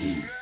Mm.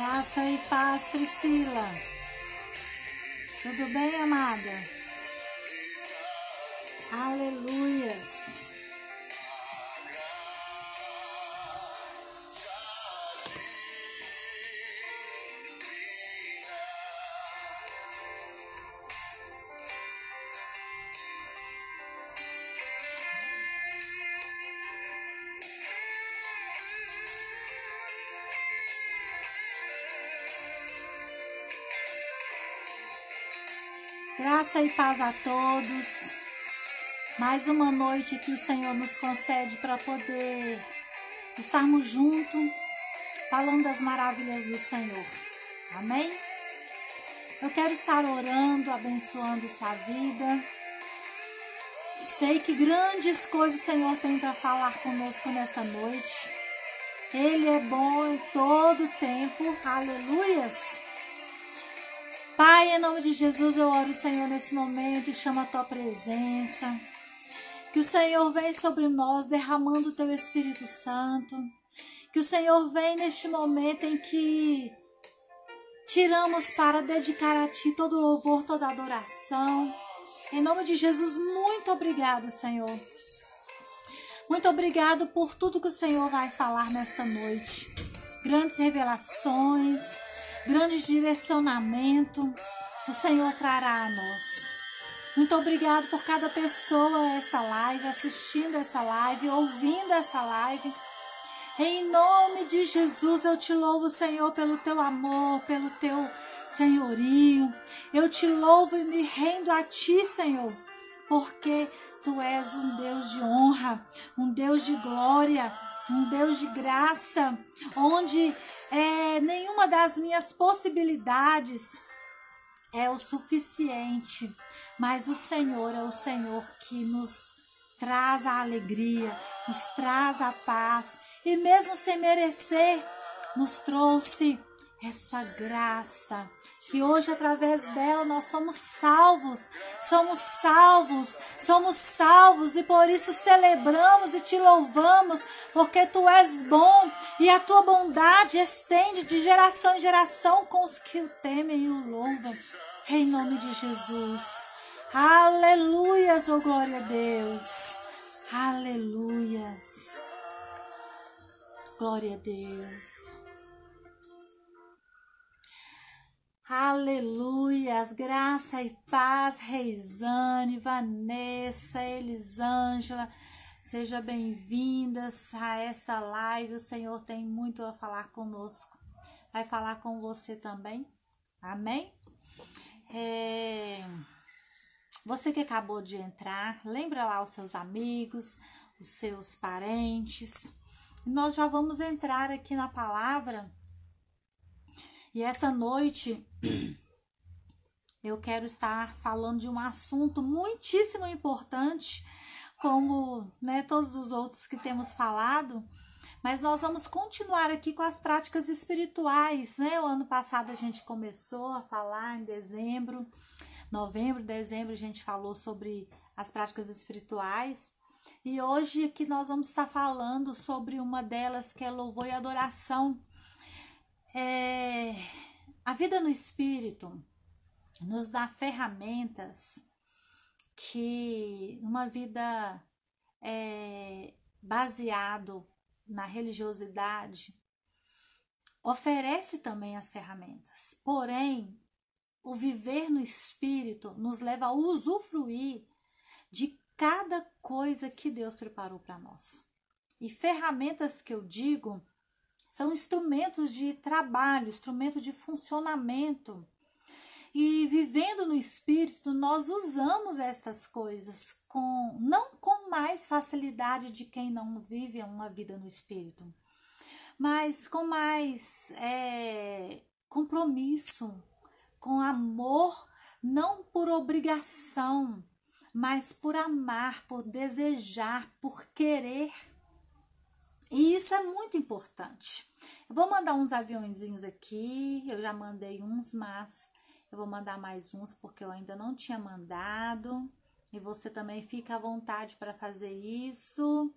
Graça e paz, Priscila. Tudo bem, amada? Graça e paz a todos. Mais uma noite que o Senhor nos concede para poder estarmos juntos, falando das maravilhas do Senhor. Amém? Eu quero estar orando, abençoando sua vida. Sei que grandes coisas o Senhor tem para falar conosco nessa noite. Ele é bom em todo tempo. Aleluias. Pai, em nome de Jesus, eu oro, Senhor, nesse momento e chamo a tua presença. Que o Senhor venha sobre nós, derramando o teu Espírito Santo. Que o Senhor venha neste momento em que tiramos para dedicar a Ti todo o louvor, toda a adoração. Em nome de Jesus, muito obrigado, Senhor. Muito obrigado por tudo que o Senhor vai falar nesta noite. Grandes revelações grandes direcionamento o Senhor trará a nós. Muito obrigado por cada pessoa esta live, assistindo essa live, ouvindo essa live. Em nome de Jesus, eu te louvo, Senhor, pelo teu amor, pelo teu senhorio. Eu te louvo e me rendo a ti, Senhor, porque tu és um Deus de honra, um Deus de glória, um Deus de graça, onde é, nenhuma das minhas possibilidades é o suficiente, mas o Senhor é o Senhor que nos traz a alegria, nos traz a paz. E mesmo sem merecer, nos trouxe essa graça. E hoje, através dela, nós somos salvos, somos salvos, somos salvos, e por isso celebramos e te louvamos, porque tu és bom e a tua bondade estende de geração em geração com os que o temem e o louvam. Em nome de Jesus. Aleluias, oh glória a Deus. Aleluias. Glória a Deus. Aleluias, graça e paz, Reisane, Vanessa, Elisângela, sejam bem-vindas a essa live. O Senhor tem muito a falar conosco. Vai falar com você também. Amém? É... Você que acabou de entrar, lembra lá os seus amigos, os seus parentes. Nós já vamos entrar aqui na palavra e essa noite eu quero estar falando de um assunto muitíssimo importante, como né, todos os outros que temos falado, mas nós vamos continuar aqui com as práticas espirituais, né? O ano passado a gente começou a falar em dezembro, novembro, dezembro a gente falou sobre as práticas espirituais. E hoje aqui nós vamos estar falando sobre uma delas que é louvor e adoração. É, a vida no espírito nos dá ferramentas que uma vida é, baseado na religiosidade oferece também as ferramentas. Porém, o viver no espírito nos leva a usufruir de cada coisa que Deus preparou para nós. E ferramentas que eu digo são instrumentos de trabalho, instrumentos de funcionamento. E vivendo no espírito, nós usamos estas coisas com não com mais facilidade de quem não vive uma vida no espírito, mas com mais é, compromisso, com amor, não por obrigação, mas por amar, por desejar, por querer e isso é muito importante. Eu vou mandar uns aviãozinhos aqui, eu já mandei uns, mas eu vou mandar mais uns porque eu ainda não tinha mandado. E você também fica à vontade para fazer isso.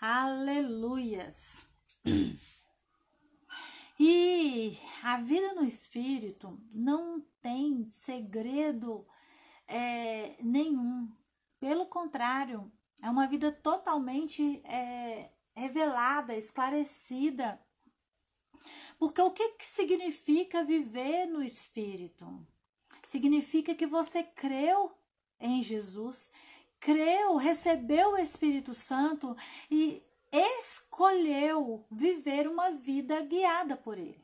Aleluias! E a vida no espírito não tem segredo é, nenhum. Pelo contrário, é uma vida totalmente é, revelada, esclarecida. Porque o que, que significa viver no Espírito? Significa que você creu em Jesus, creu, recebeu o Espírito Santo e escolheu viver uma vida guiada por Ele.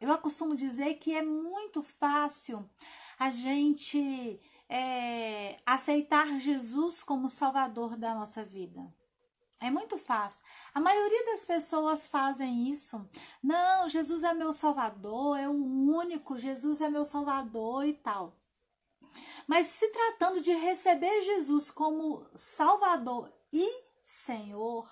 Eu costumo dizer que é muito fácil a gente é, aceitar Jesus como Salvador da nossa vida. É muito fácil. A maioria das pessoas fazem isso. Não, Jesus é meu salvador, é o único, Jesus é meu salvador e tal. Mas se tratando de receber Jesus como salvador e Senhor,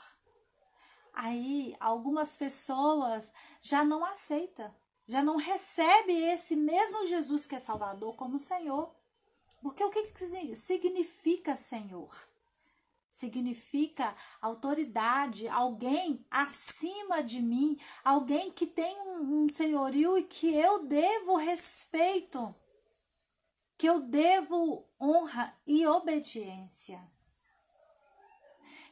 aí algumas pessoas já não aceitam, já não recebe esse mesmo Jesus que é salvador como Senhor. Porque o que, que significa Senhor? Significa autoridade, alguém acima de mim, alguém que tem um, senhorio e que eu devo respeito, que eu devo honra e obediência.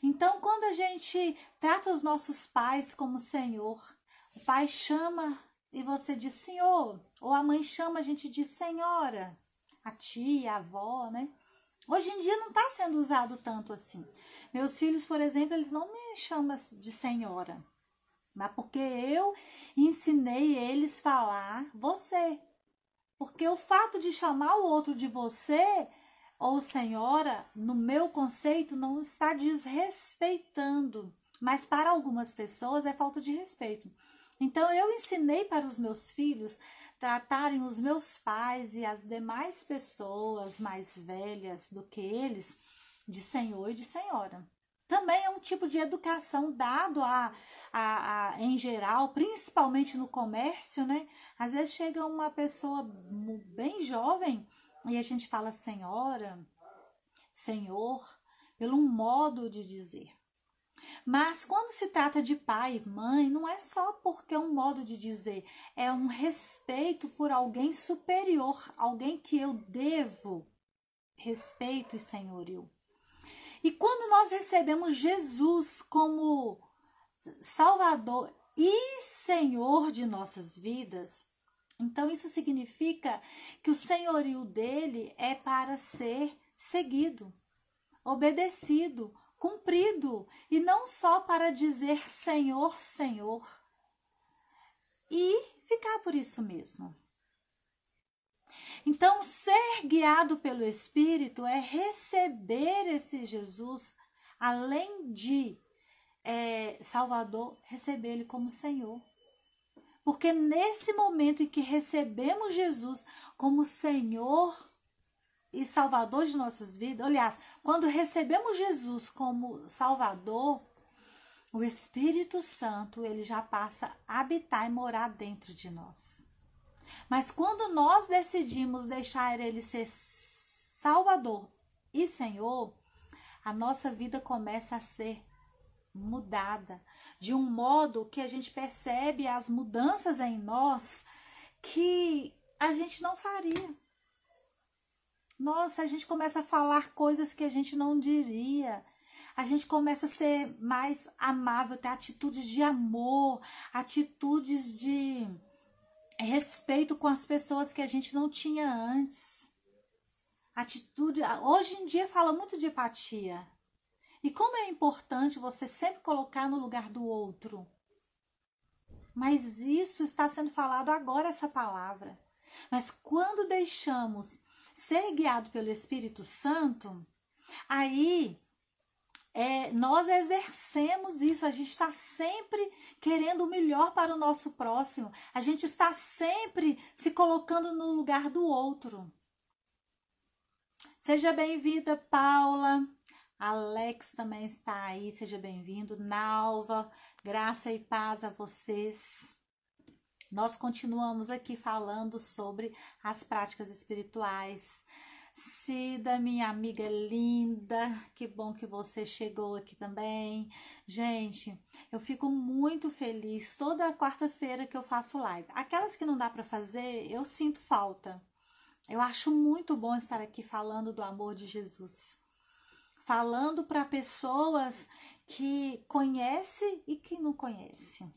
Então, quando a gente trata os nossos pais como Senhor, o pai chama e você diz Senhor, ou a mãe chama, a gente diz Senhora, a tia, a avó, né? Hoje em dia não está sendo usado tanto assim. Meus filhos, por exemplo, eles não me chamam de senhora, mas porque eu ensinei eles falar você. Porque o fato de chamar o outro de você ou senhora, no meu conceito, não está desrespeitando, mas para algumas pessoas é falta de respeito. Então eu ensinei para os meus filhos tratarem os meus pais e as demais pessoas mais velhas do que eles de senhor e de senhora. também é um tipo de educação dado a, a, a, em geral, principalmente no comércio, né? Às vezes chega uma pessoa bem jovem e a gente fala senhora, senhor, pelo modo de dizer. Mas quando se trata de pai e mãe, não é só porque é um modo de dizer, é um respeito por alguém superior, alguém que eu devo respeito e senhorio. E quando nós recebemos Jesus como Salvador e Senhor de nossas vidas, então isso significa que o senhorio dele é para ser seguido, obedecido, cumprido, e não só para dizer Senhor, Senhor, e ficar por isso mesmo. Então, ser guiado pelo Espírito é receber esse Jesus, além de é, Salvador, receber Ele como Senhor. Porque nesse momento em que recebemos Jesus como Senhor e Salvador de nossas vidas, aliás, quando recebemos Jesus como Salvador, o Espírito Santo ele já passa a habitar e morar dentro de nós. Mas quando nós decidimos deixar Ele ser Salvador e Senhor, a nossa vida começa a ser mudada de um modo que a gente percebe as mudanças em nós que a gente não faria. Nossa, a gente começa a falar coisas que a gente não diria. A gente começa a ser mais amável, ter atitudes de amor, atitudes de respeito com as pessoas que a gente não tinha antes. Atitude. Hoje em dia fala muito de empatia. E como é importante você sempre colocar no lugar do outro. Mas isso está sendo falado agora, essa palavra. Mas quando deixamos ser guiado pelo Espírito Santo, aí é, nós exercemos isso, a gente está sempre querendo o melhor para o nosso próximo, a gente está sempre se colocando no lugar do outro. Seja bem-vinda, Paula. Alex também está aí, seja bem-vindo. Nalva, graça e paz a vocês. Nós continuamos aqui falando sobre as práticas espirituais. Cida, minha amiga linda, que bom que você chegou aqui também. Gente, eu fico muito feliz toda quarta-feira que eu faço live. Aquelas que não dá para fazer, eu sinto falta. Eu acho muito bom estar aqui falando do amor de Jesus. Falando para pessoas que conhecem e que não conhecem.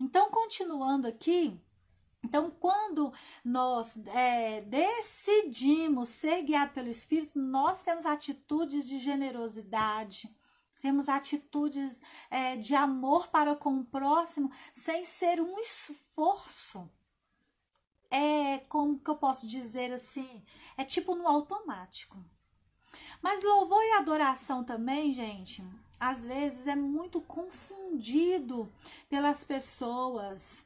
Então, continuando aqui, então, quando nós é, decidimos ser guiados pelo Espírito, nós temos atitudes de generosidade, temos atitudes é, de amor para com o próximo, sem ser um esforço. É como que eu posso dizer assim? É tipo no automático. Mas louvor e adoração também, gente, às vezes é muito confundido pelas pessoas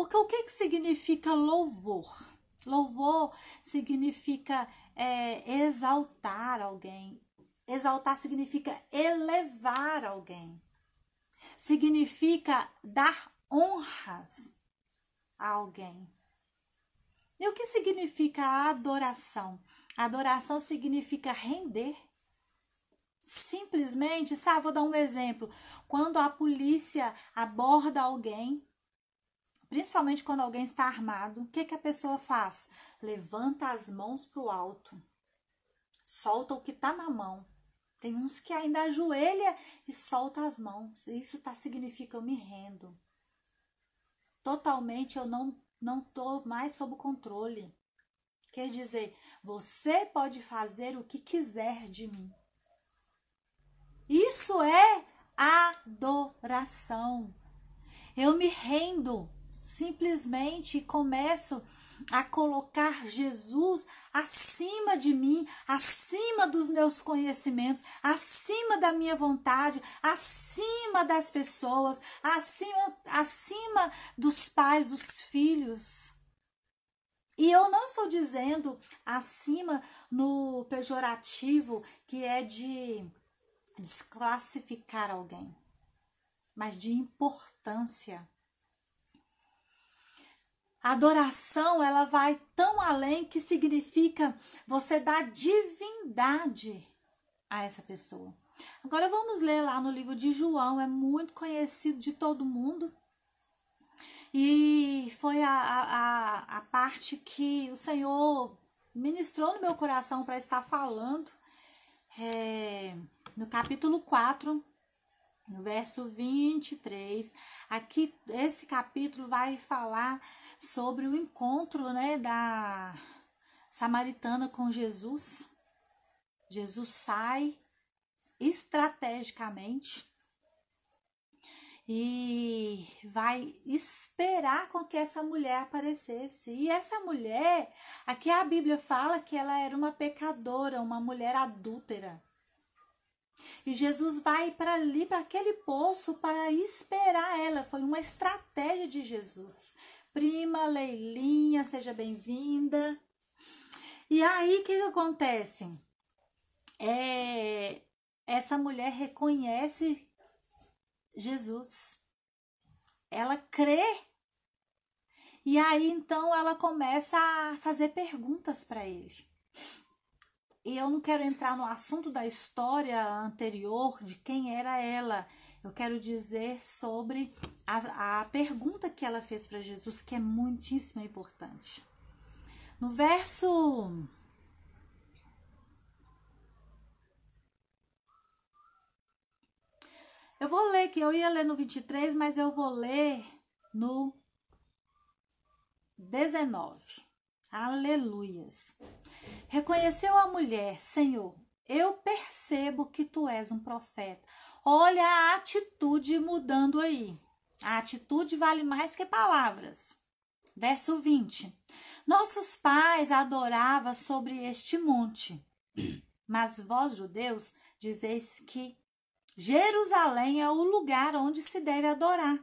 porque o que, que significa louvor? Louvor significa é, exaltar alguém. Exaltar significa elevar alguém. Significa dar honras a alguém. E o que significa adoração? Adoração significa render. Simplesmente, sabe, vou dar um exemplo. Quando a polícia aborda alguém, principalmente quando alguém está armado, o que, que a pessoa faz? Levanta as mãos para o alto, solta o que está na mão. Tem uns que ainda ajoelha e solta as mãos. Isso tá, significa eu me rendo. Totalmente eu não não tô mais sob controle. Quer dizer, você pode fazer o que quiser de mim. Isso é adoração. Eu me rendo simplesmente começo a colocar Jesus acima de mim, acima dos meus conhecimentos, acima da minha vontade, acima das pessoas, acima, acima dos pais, dos filhos. E eu não estou dizendo acima no pejorativo, que é de desclassificar alguém, mas de importância. A adoração, ela vai tão além que significa você dar divindade a essa pessoa. Agora vamos ler lá no livro de João, é muito conhecido de todo mundo. E foi a, a, a parte que o Senhor ministrou no meu coração para estar falando. É, no capítulo 4, no verso 23. Aqui, esse capítulo vai falar sobre o encontro né, da samaritana com Jesus. Jesus sai estrategicamente e vai esperar com que essa mulher aparecesse. E essa mulher, aqui a Bíblia fala que ela era uma pecadora, uma mulher adúltera. E Jesus vai para ali, para aquele poço, para esperar ela. Foi uma estratégia de Jesus. Prima Leilinha, seja bem-vinda. E aí, o que, que acontece? É, essa mulher reconhece Jesus. Ela crê. E aí então ela começa a fazer perguntas para ele. E eu não quero entrar no assunto da história anterior de quem era ela. Eu quero dizer sobre a, a pergunta que ela fez para Jesus, que é muitíssimo importante. No verso Eu vou ler que eu ia ler no 23, mas eu vou ler no 19. Aleluias. Reconheceu a mulher, Senhor, eu percebo que tu és um profeta. Olha a atitude mudando aí. A atitude vale mais que palavras. Verso 20. Nossos pais adoravam sobre este monte, mas vós, judeus, dizeis que Jerusalém é o lugar onde se deve adorar,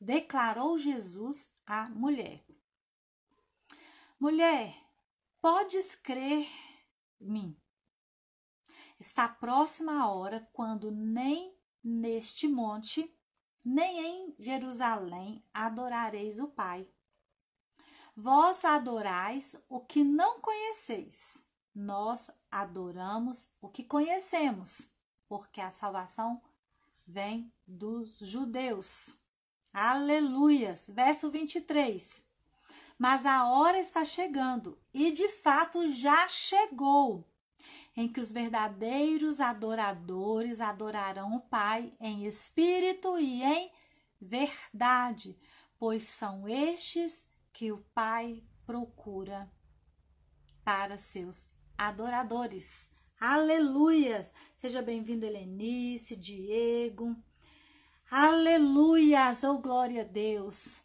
declarou Jesus à mulher. Mulher, podes crer-me. Está próxima a hora quando nem neste monte, nem em Jerusalém adorareis o Pai. Vós adorais o que não conheceis, nós adoramos o que conhecemos porque a salvação vem dos judeus. Aleluias. Verso 23. Mas a hora está chegando, e de fato já chegou, em que os verdadeiros adoradores adorarão o Pai em espírito e em verdade, pois são estes que o Pai procura para seus adoradores. Aleluias! Seja bem-vindo, Helenice, Diego. Aleluias! Oh, glória a Deus!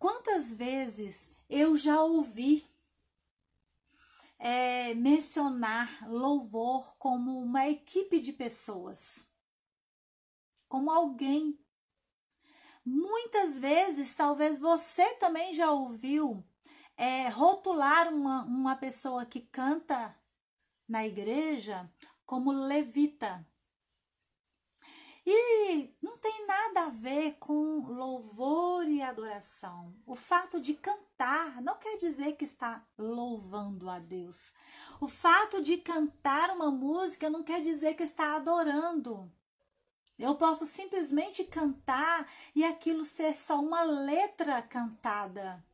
Quantas vezes eu já ouvi é, mencionar louvor como uma equipe de pessoas, como alguém. Muitas vezes, talvez você também já ouviu é, rotular uma, uma pessoa que canta na igreja como levita. E não tem nada a ver com louvor e adoração. O fato de cantar não quer dizer que está louvando a Deus. O fato de cantar uma música não quer dizer que está adorando. Eu posso simplesmente cantar e aquilo ser só uma letra cantada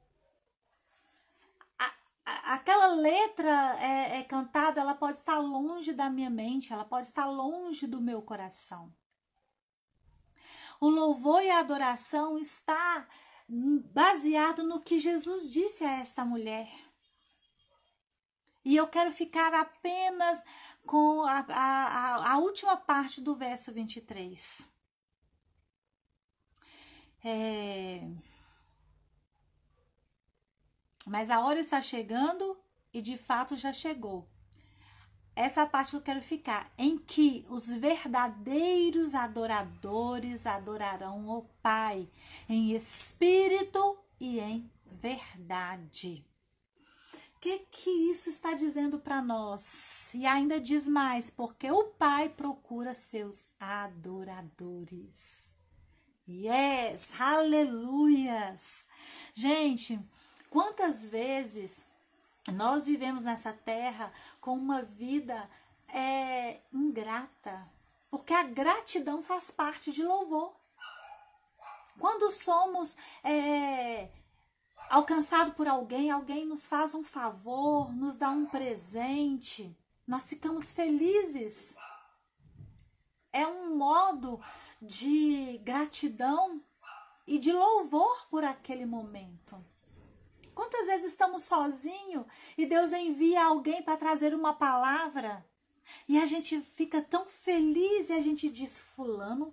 aquela letra é, é, cantada, ela pode estar longe da minha mente, ela pode estar longe do meu coração. O louvor e a adoração está baseado no que Jesus disse a esta mulher. E eu quero ficar apenas com a, a, a última parte do verso 23. É mas a hora está chegando e de fato já chegou. Essa parte que eu quero ficar, em que os verdadeiros adoradores adorarão o Pai em espírito e em verdade. O que que isso está dizendo para nós? E ainda diz mais, porque o Pai procura seus adoradores. Yes, aleluias. Gente, quantas vezes nós vivemos nessa terra com uma vida é, ingrata, porque a gratidão faz parte de louvor. Quando somos é, alcançados por alguém, alguém nos faz um favor, nos dá um presente, nós ficamos felizes. É um modo de gratidão e de louvor por aquele momento. Quantas vezes estamos sozinhos e Deus envia alguém para trazer uma palavra e a gente fica tão feliz e a gente diz: Fulano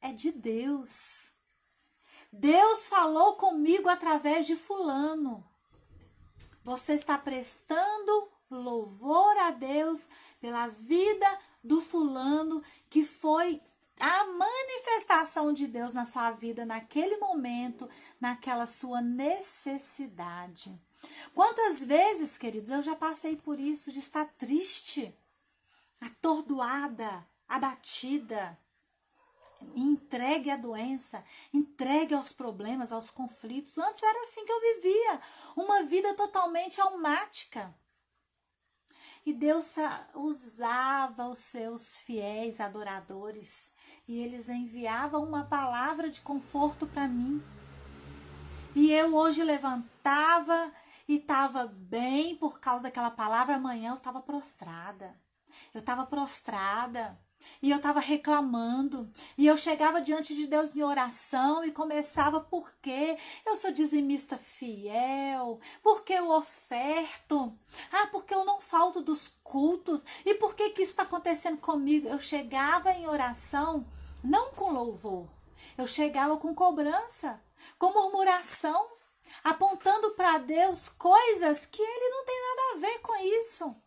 é de Deus. Deus falou comigo através de Fulano. Você está prestando louvor a Deus pela vida do fulano que foi a manifestação de Deus na sua vida naquele momento, naquela sua necessidade. Quantas vezes, queridos, eu já passei por isso de estar triste, atordoada, abatida, entregue à doença, entregue aos problemas, aos conflitos. Antes era assim que eu vivia, uma vida totalmente almática. E Deus usava os seus fiéis adoradores e eles enviavam uma palavra de conforto para mim. E eu hoje levantava e estava bem por causa daquela palavra, amanhã eu estava prostrada. Eu estava prostrada. E eu estava reclamando. E eu chegava diante de Deus em oração e começava porque eu sou dizimista fiel, porque eu oferto, ah, porque eu não falto dos cultos. E por que, que isso está acontecendo comigo? Eu chegava em oração não com louvor. Eu chegava com cobrança, com murmuração, apontando para Deus coisas que ele não tem nada a ver com isso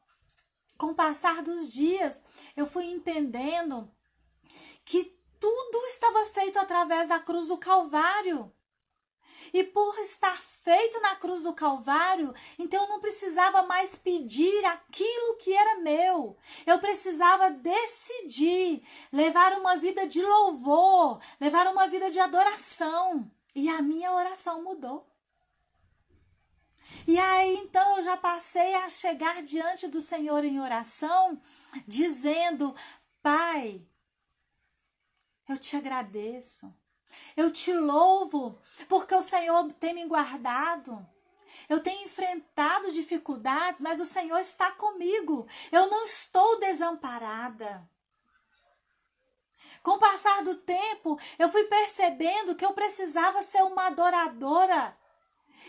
com o passar dos dias, eu fui entendendo que tudo estava feito através da cruz do Calvário. E por estar feito na cruz do Calvário, então eu não precisava mais pedir aquilo que era meu. Eu precisava decidir levar uma vida de louvor, levar uma vida de adoração. E a minha oração mudou. E aí então eu já passei a chegar diante do Senhor em oração, dizendo: Pai, eu te agradeço, eu te louvo, porque o Senhor tem me guardado. Eu tenho enfrentado dificuldades, mas o Senhor está comigo. Eu não estou desamparada. Com o passar do tempo, eu fui percebendo que eu precisava ser uma adoradora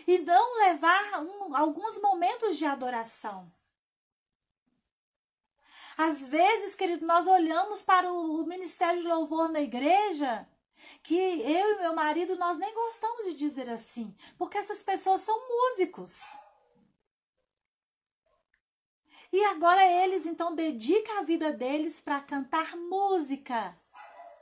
e não levar um, alguns momentos de adoração. Às vezes, querido, nós olhamos para o, o ministério de louvor na igreja, que eu e meu marido nós nem gostamos de dizer assim, porque essas pessoas são músicos. E agora eles então dedicam a vida deles para cantar música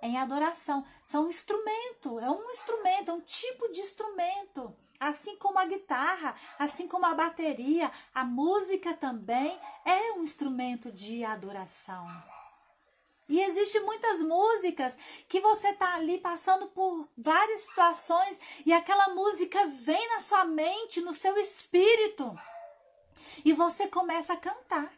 em adoração. São um instrumento, é um instrumento, é um tipo de instrumento. Assim como a guitarra, assim como a bateria, a música também é um instrumento de adoração. E existe muitas músicas que você tá ali passando por várias situações e aquela música vem na sua mente, no seu espírito. E você começa a cantar.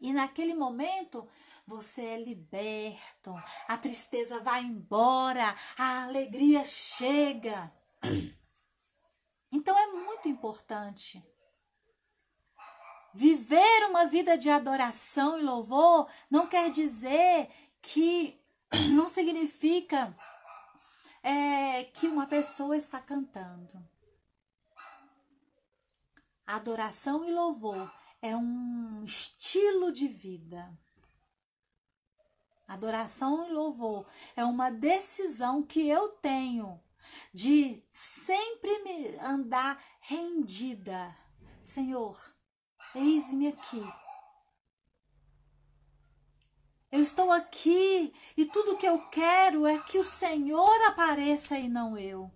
E naquele momento você é liberto, a tristeza vai embora, a alegria chega. Então é muito importante. Viver uma vida de adoração e louvor não quer dizer que não significa é, que uma pessoa está cantando. Adoração e louvor é um estilo de vida. Adoração e louvor é uma decisão que eu tenho de sempre me andar rendida. Senhor, eis-me aqui. Eu estou aqui e tudo que eu quero é que o Senhor apareça e não eu.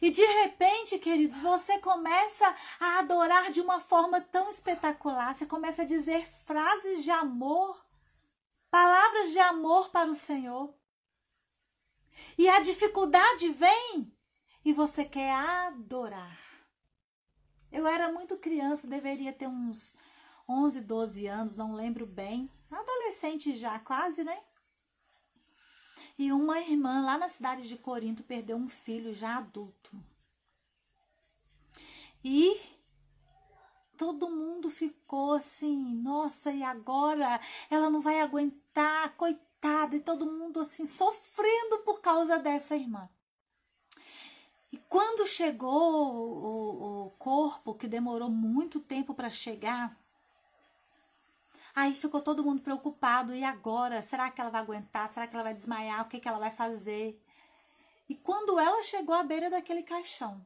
E de repente, queridos, você começa a adorar de uma forma tão espetacular. Você começa a dizer frases de amor, palavras de amor para o Senhor. E a dificuldade vem e você quer adorar. Eu era muito criança, deveria ter uns 11, 12 anos, não lembro bem. Adolescente já, quase, né? E uma irmã lá na cidade de Corinto perdeu um filho já adulto. E todo mundo ficou assim, nossa, e agora ela não vai aguentar, coitada, e todo mundo assim sofrendo por causa dessa irmã. E quando chegou o, o corpo, que demorou muito tempo para chegar, Aí ficou todo mundo preocupado. E agora? Será que ela vai aguentar? Será que ela vai desmaiar? O que, que ela vai fazer? E quando ela chegou à beira daquele caixão,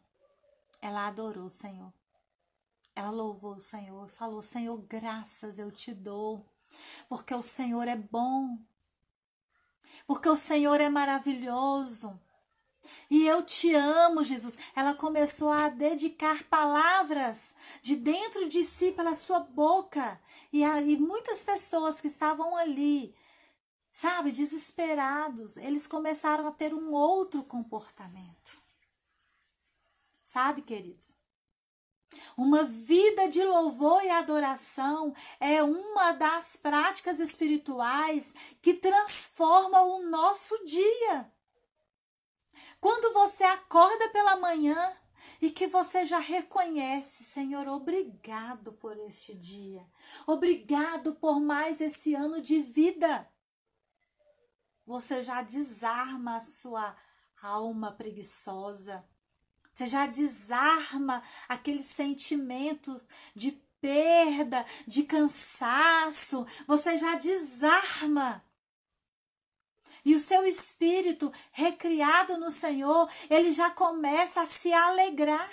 ela adorou o Senhor. Ela louvou o Senhor e falou: Senhor, graças eu te dou, porque o Senhor é bom, porque o Senhor é maravilhoso. E eu te amo, Jesus. Ela começou a dedicar palavras de dentro de si pela sua boca. E, aí muitas pessoas que estavam ali, sabe, desesperados, eles começaram a ter um outro comportamento. Sabe, queridos? Uma vida de louvor e adoração é uma das práticas espirituais que transforma o nosso dia. Quando você acorda pela manhã e que você já reconhece, Senhor, obrigado por este dia. Obrigado por mais esse ano de vida. Você já desarma a sua alma preguiçosa. Você já desarma aquele sentimento de perda, de cansaço. Você já desarma e o seu espírito, recriado no Senhor, ele já começa a se alegrar.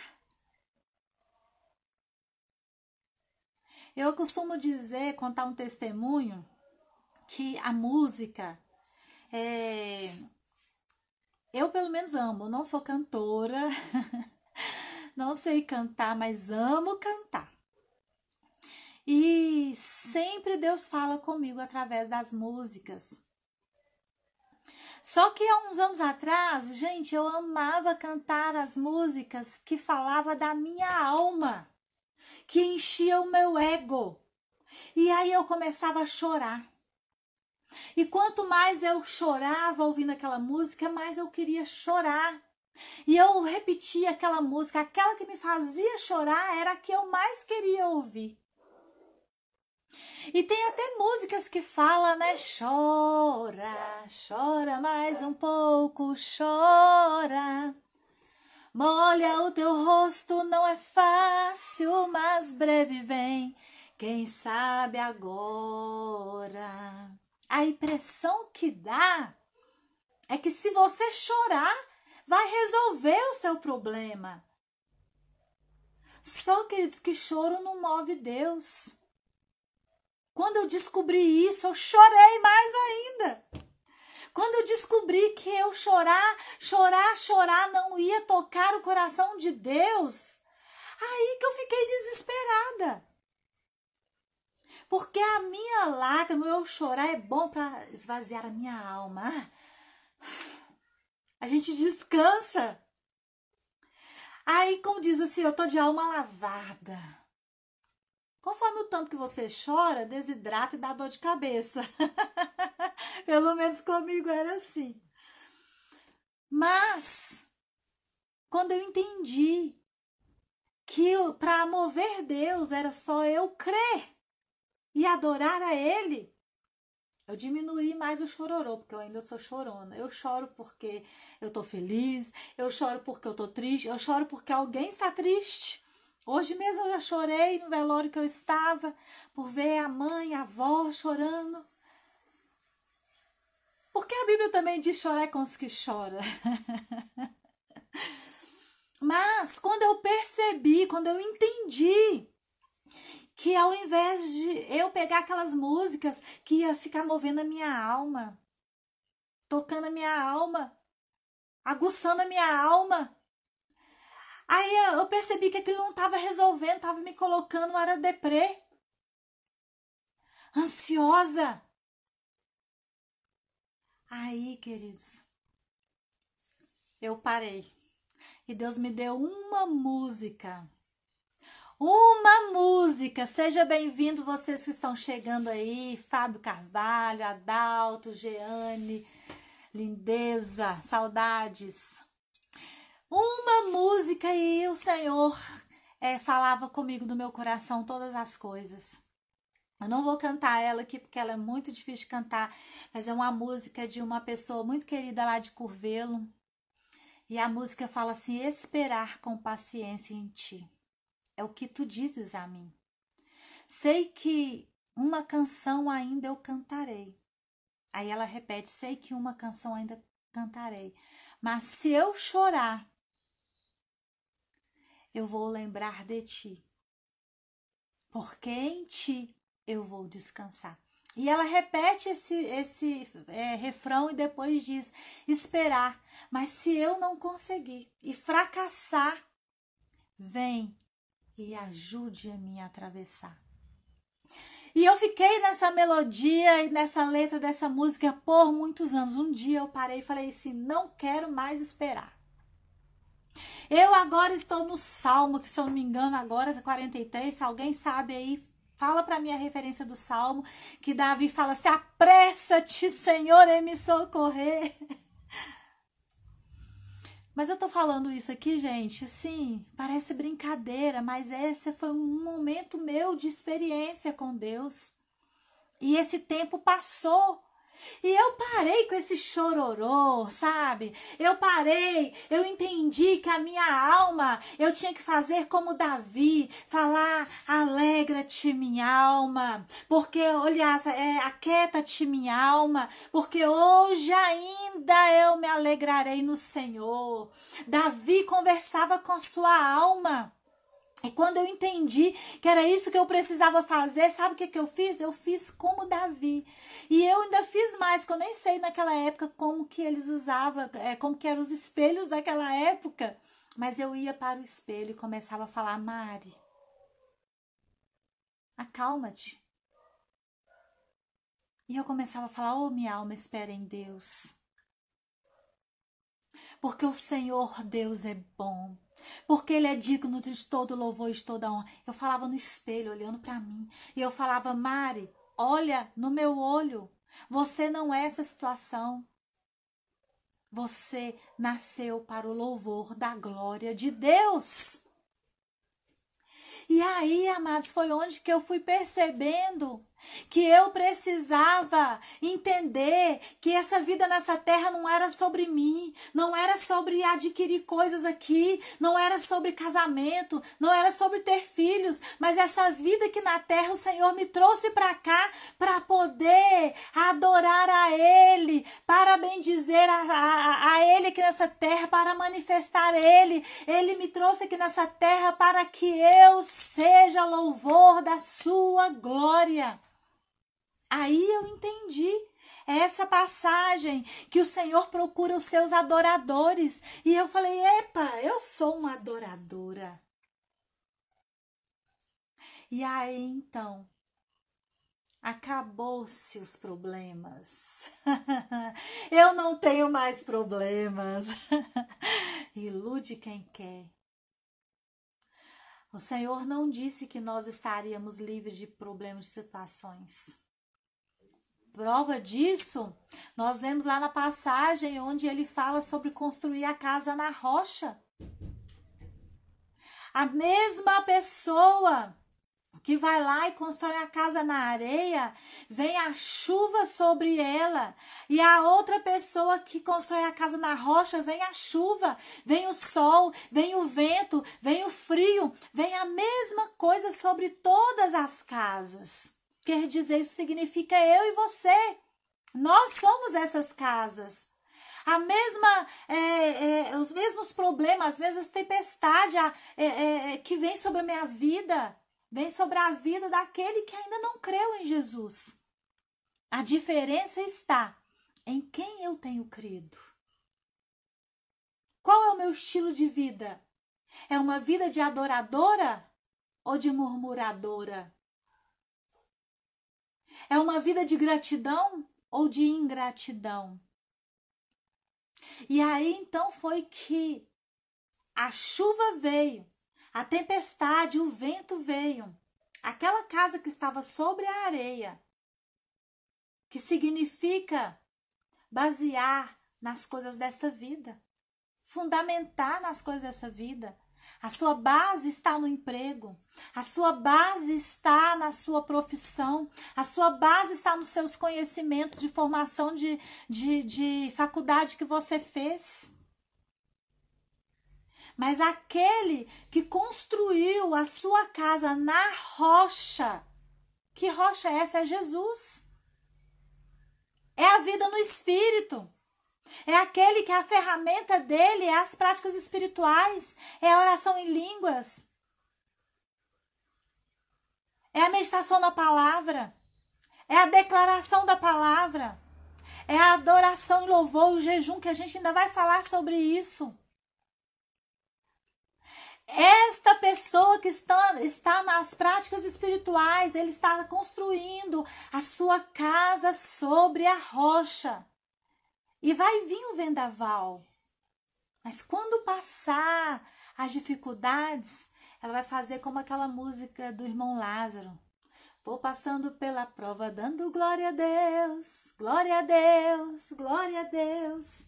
Eu costumo dizer, contar um testemunho, que a música é, eu pelo menos amo, não sou cantora, não sei cantar, mas amo cantar. E sempre Deus fala comigo através das músicas. Só que há uns anos atrás, gente, eu amava cantar as músicas que falava da minha alma, que enchia o meu ego. E aí eu começava a chorar. E quanto mais eu chorava ouvindo aquela música, mais eu queria chorar. E eu repetia aquela música, aquela que me fazia chorar era a que eu mais queria ouvir. E tem até músicas que falam, né? Chora, chora mais um pouco, chora. Molha o teu rosto, não é fácil, mas breve vem. Quem sabe agora? A impressão que dá é que se você chorar, vai resolver o seu problema. Só, queridos, que choro não move Deus. Quando eu descobri isso, eu chorei mais ainda. Quando eu descobri que eu chorar, chorar, chorar não ia tocar o coração de Deus, aí que eu fiquei desesperada. Porque a minha lágrima, eu chorar é bom para esvaziar a minha alma. A gente descansa. Aí, como diz assim, eu tô de alma lavada. Conforme o tanto que você chora, desidrata e dá dor de cabeça. Pelo menos comigo era assim. Mas, quando eu entendi que para mover Deus era só eu crer e adorar a Ele, eu diminuí mais o chororô, porque eu ainda sou chorona. Eu choro porque eu tô feliz, eu choro porque eu tô triste, eu choro porque alguém está triste. Hoje mesmo eu já chorei no velório que eu estava por ver a mãe, a avó chorando. Porque a Bíblia também diz chorar com os que choram. Mas quando eu percebi, quando eu entendi que ao invés de eu pegar aquelas músicas que ia ficar movendo a minha alma, tocando a minha alma, aguçando a minha alma, Aí eu percebi que aquilo não estava resolvendo, estava me colocando, era deprê. Ansiosa. Aí, queridos, eu parei. E Deus me deu uma música. Uma música. Seja bem-vindo vocês que estão chegando aí. Fábio Carvalho, Adalto, Jeane, Lindeza, saudades. Uma música e o Senhor é, falava comigo no meu coração todas as coisas. Eu não vou cantar ela aqui porque ela é muito difícil de cantar, mas é uma música de uma pessoa muito querida lá de Curvelo. E a música fala assim: esperar com paciência em ti. É o que tu dizes a mim. Sei que uma canção ainda eu cantarei. Aí ela repete: sei que uma canção ainda cantarei. Mas se eu chorar, eu vou lembrar de ti. Porque em ti eu vou descansar. E ela repete esse, esse é, refrão e depois diz: esperar. Mas se eu não conseguir e fracassar, vem e ajude a atravessar. E eu fiquei nessa melodia e nessa letra dessa música por muitos anos. Um dia eu parei e falei assim: não quero mais esperar. Eu agora estou no Salmo, que se eu não me engano, agora 43. Se alguém sabe aí, Fala para mim a referência do salmo que Davi fala assim: apressa-te, Senhor, em me socorrer. Mas eu tô falando isso aqui, gente, assim, parece brincadeira, mas esse foi um momento meu de experiência com Deus. E esse tempo passou. E eu parei com esse chororô, sabe? Eu parei, eu entendi que a minha alma, eu tinha que fazer como Davi, falar: alegra-te, minha alma, porque, aliás, é, aquieta-te, minha alma, porque hoje ainda eu me alegrarei no Senhor. Davi conversava com sua alma. E quando eu entendi que era isso que eu precisava fazer, sabe o que, que eu fiz? Eu fiz como Davi. E eu ainda fiz mais, que eu nem sei naquela época como que eles usavam, é, como que eram os espelhos daquela época. Mas eu ia para o espelho e começava a falar, Mari, acalma-te. E eu começava a falar, oh minha alma, espera em Deus. Porque o Senhor Deus é bom porque ele é digno de todo louvor e de toda honra. Eu falava no espelho, olhando para mim, e eu falava, Mari, olha no meu olho, você não é essa situação. Você nasceu para o louvor da glória de Deus. E aí, amados, foi onde que eu fui percebendo que eu precisava entender que essa vida nessa terra não era sobre mim, não era sobre adquirir coisas aqui, não era sobre casamento, não era sobre ter filhos, mas essa vida aqui na terra o Senhor me trouxe para cá para poder adorar a Ele, para bendizer a, a, a Ele aqui nessa terra, para manifestar Ele. Ele me trouxe aqui nessa terra para que eu seja louvor da Sua glória. Aí eu entendi essa passagem que o Senhor procura os seus adoradores. E eu falei: epa, eu sou uma adoradora. E aí então, acabou-se os problemas. eu não tenho mais problemas. Ilude quem quer. O Senhor não disse que nós estaríamos livres de problemas, de situações. Prova disso, nós vemos lá na passagem onde ele fala sobre construir a casa na rocha. A mesma pessoa que vai lá e constrói a casa na areia, vem a chuva sobre ela. E a outra pessoa que constrói a casa na rocha, vem a chuva, vem o sol, vem o vento, vem o frio, vem a mesma coisa sobre todas as casas. Quer dizer, isso significa eu e você. Nós somos essas casas. A mesma, é, é, os mesmos problemas, as mesmas tempestades é, é, é, que vem sobre a minha vida, vem sobre a vida daquele que ainda não creu em Jesus. A diferença está em quem eu tenho crido. Qual é o meu estilo de vida? É uma vida de adoradora ou de murmuradora? É uma vida de gratidão ou de ingratidão? E aí então foi que a chuva veio, a tempestade, o vento veio. Aquela casa que estava sobre a areia, que significa basear nas coisas dessa vida, fundamentar nas coisas dessa vida, a sua base está no emprego. A sua base está na sua profissão. A sua base está nos seus conhecimentos de formação de, de, de faculdade que você fez. Mas aquele que construiu a sua casa na rocha, que rocha é essa? É Jesus. É a vida no espírito. É aquele que a ferramenta dele é as práticas espirituais, é a oração em línguas, é a meditação na palavra, é a declaração da palavra, é a adoração e louvor, o jejum, que a gente ainda vai falar sobre isso. Esta pessoa que está, está nas práticas espirituais, ele está construindo a sua casa sobre a rocha. E vai vir o vendaval. Mas quando passar as dificuldades, ela vai fazer como aquela música do irmão Lázaro. Vou passando pela prova, dando glória a Deus, glória a Deus, glória a Deus.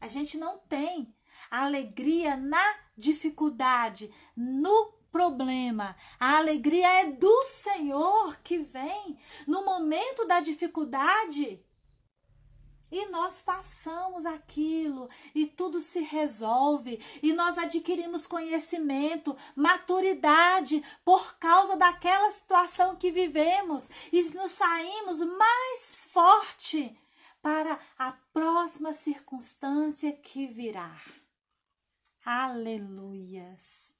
A gente não tem alegria na dificuldade, no problema. A alegria é do Senhor que vem no momento da dificuldade. E nós passamos aquilo e tudo se resolve e nós adquirimos conhecimento, maturidade por causa daquela situação que vivemos e nos saímos mais forte para a próxima circunstância que virá. Aleluias.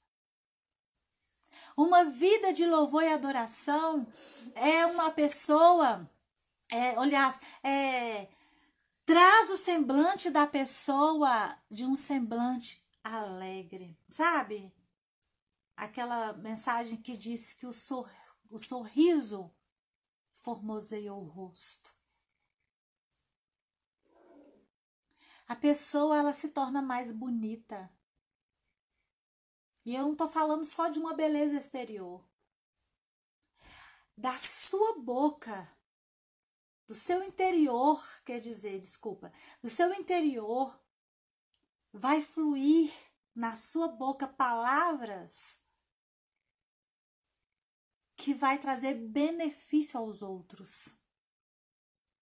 Uma vida de louvor e adoração é uma pessoa, é, aliás, é, traz o semblante da pessoa de um semblante alegre, sabe? Aquela mensagem que diz que o, sor, o sorriso formoseia o rosto. A pessoa ela se torna mais bonita. E eu não estou falando só de uma beleza exterior. Da sua boca do seu interior, quer dizer, desculpa, do seu interior vai fluir na sua boca palavras que vai trazer benefício aos outros,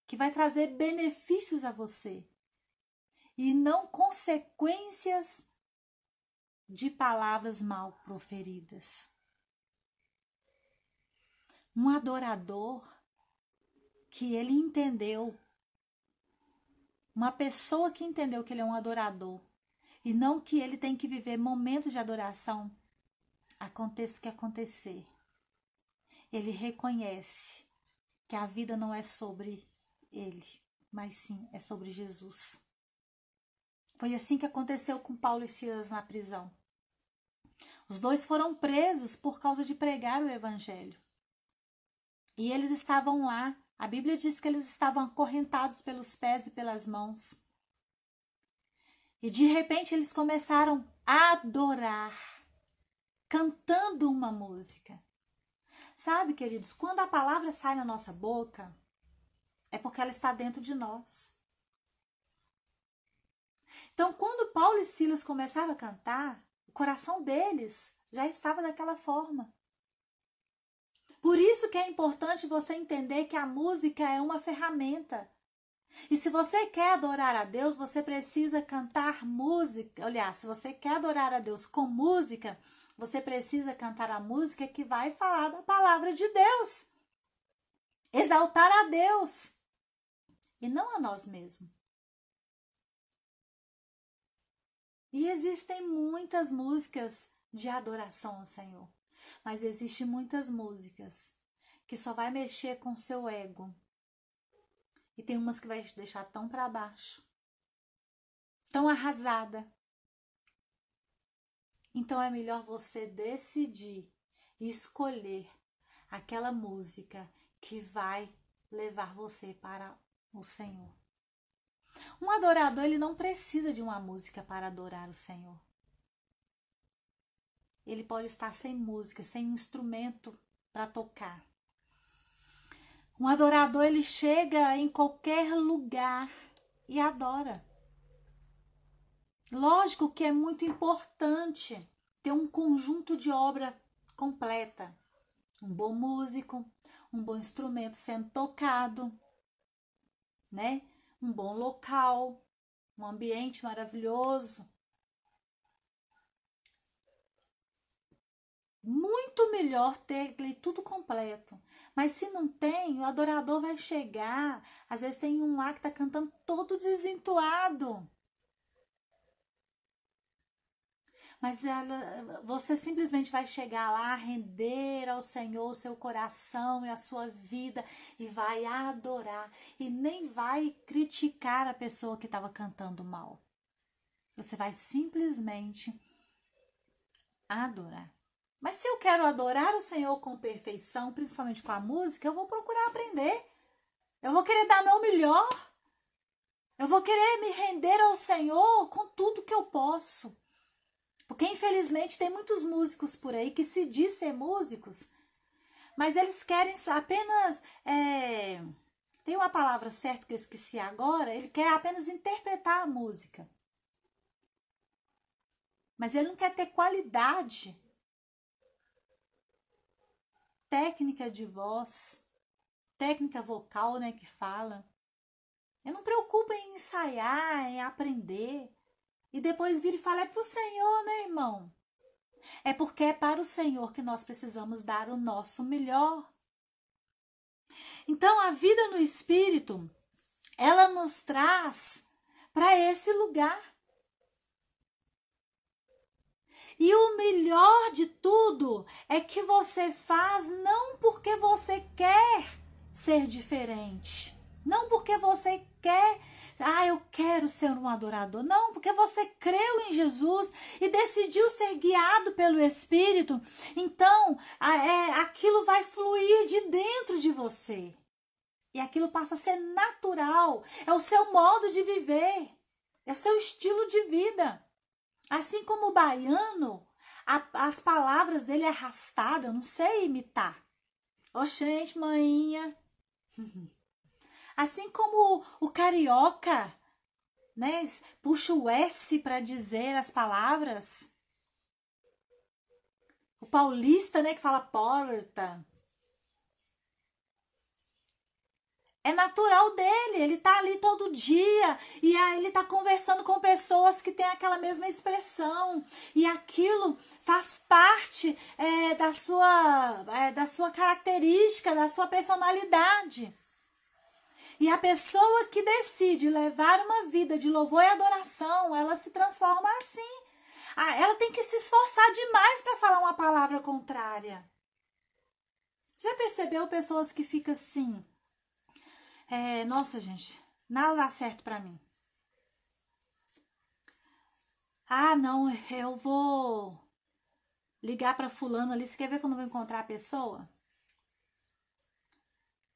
que vai trazer benefícios a você e não consequências de palavras mal proferidas. Um adorador que ele entendeu, uma pessoa que entendeu que ele é um adorador, e não que ele tem que viver momentos de adoração, aconteça o que acontecer. Ele reconhece que a vida não é sobre ele, mas sim é sobre Jesus. Foi assim que aconteceu com Paulo e Silas na prisão. Os dois foram presos por causa de pregar o evangelho. E eles estavam lá a Bíblia diz que eles estavam acorrentados pelos pés e pelas mãos. E de repente eles começaram a adorar, cantando uma música. Sabe, queridos, quando a palavra sai na nossa boca, é porque ela está dentro de nós. Então, quando Paulo e Silas começaram a cantar, o coração deles já estava daquela forma. Por isso que é importante você entender que a música é uma ferramenta. E se você quer adorar a Deus, você precisa cantar música. Aliás, se você quer adorar a Deus com música, você precisa cantar a música que vai falar da palavra de Deus. Exaltar a Deus e não a nós mesmos. E existem muitas músicas de adoração ao Senhor. Mas existe muitas músicas que só vai mexer com seu ego. E tem umas que vai te deixar tão para baixo, tão arrasada, Então é melhor você decidir e escolher aquela música que vai levar você para o Senhor. Um adorador, ele não precisa de uma música para adorar o Senhor. Ele pode estar sem música, sem instrumento para tocar. Um adorador, ele chega em qualquer lugar e adora. Lógico que é muito importante ter um conjunto de obra completa. Um bom músico, um bom instrumento sendo tocado, né? Um bom local, um ambiente maravilhoso. Muito melhor ter tudo completo. Mas se não tem, o adorador vai chegar. Às vezes tem um lá que está cantando todo desentoado. mas ela, você simplesmente vai chegar lá, render ao Senhor o seu coração e a sua vida e vai adorar e nem vai criticar a pessoa que estava cantando mal. Você vai simplesmente adorar. Mas se eu quero adorar o Senhor com perfeição, principalmente com a música, eu vou procurar aprender. Eu vou querer dar meu melhor. Eu vou querer me render ao Senhor com tudo que eu posso. Porque infelizmente tem muitos músicos por aí que se diz ser músicos, mas eles querem apenas. É, tem uma palavra certa que eu esqueci agora, ele quer apenas interpretar a música. Mas ele não quer ter qualidade técnica de voz, técnica vocal, né, que fala. Eu não preocupo em ensaiar, em aprender e depois vira e fala: é para o Senhor, né, irmão? É porque é para o Senhor que nós precisamos dar o nosso melhor. Então, a vida no Espírito, ela nos traz para esse lugar. E o melhor de tudo é que você faz não porque você quer ser diferente, não porque você quer, ah, eu quero ser um adorador. Não, porque você creu em Jesus e decidiu ser guiado pelo Espírito. Então, é, aquilo vai fluir de dentro de você. E aquilo passa a ser natural. É o seu modo de viver. É o seu estilo de vida. Assim como o baiano, a, as palavras dele é arrastada, eu não sei imitar. Ô, gente, maninha. Assim como o, carioca, né, puxa o S para dizer as palavras. O paulista, né, que fala porta. É natural dele, ele tá ali todo dia e aí ele tá conversando com pessoas que têm aquela mesma expressão e aquilo faz parte é, da sua é, da sua característica, da sua personalidade. E a pessoa que decide levar uma vida de louvor e adoração, ela se transforma assim. Ah, ela tem que se esforçar demais para falar uma palavra contrária. Já percebeu pessoas que ficam assim? É, nossa, gente, nada dá certo para mim. Ah, não, eu vou ligar para fulano ali. Você quer ver quando eu vou encontrar a pessoa?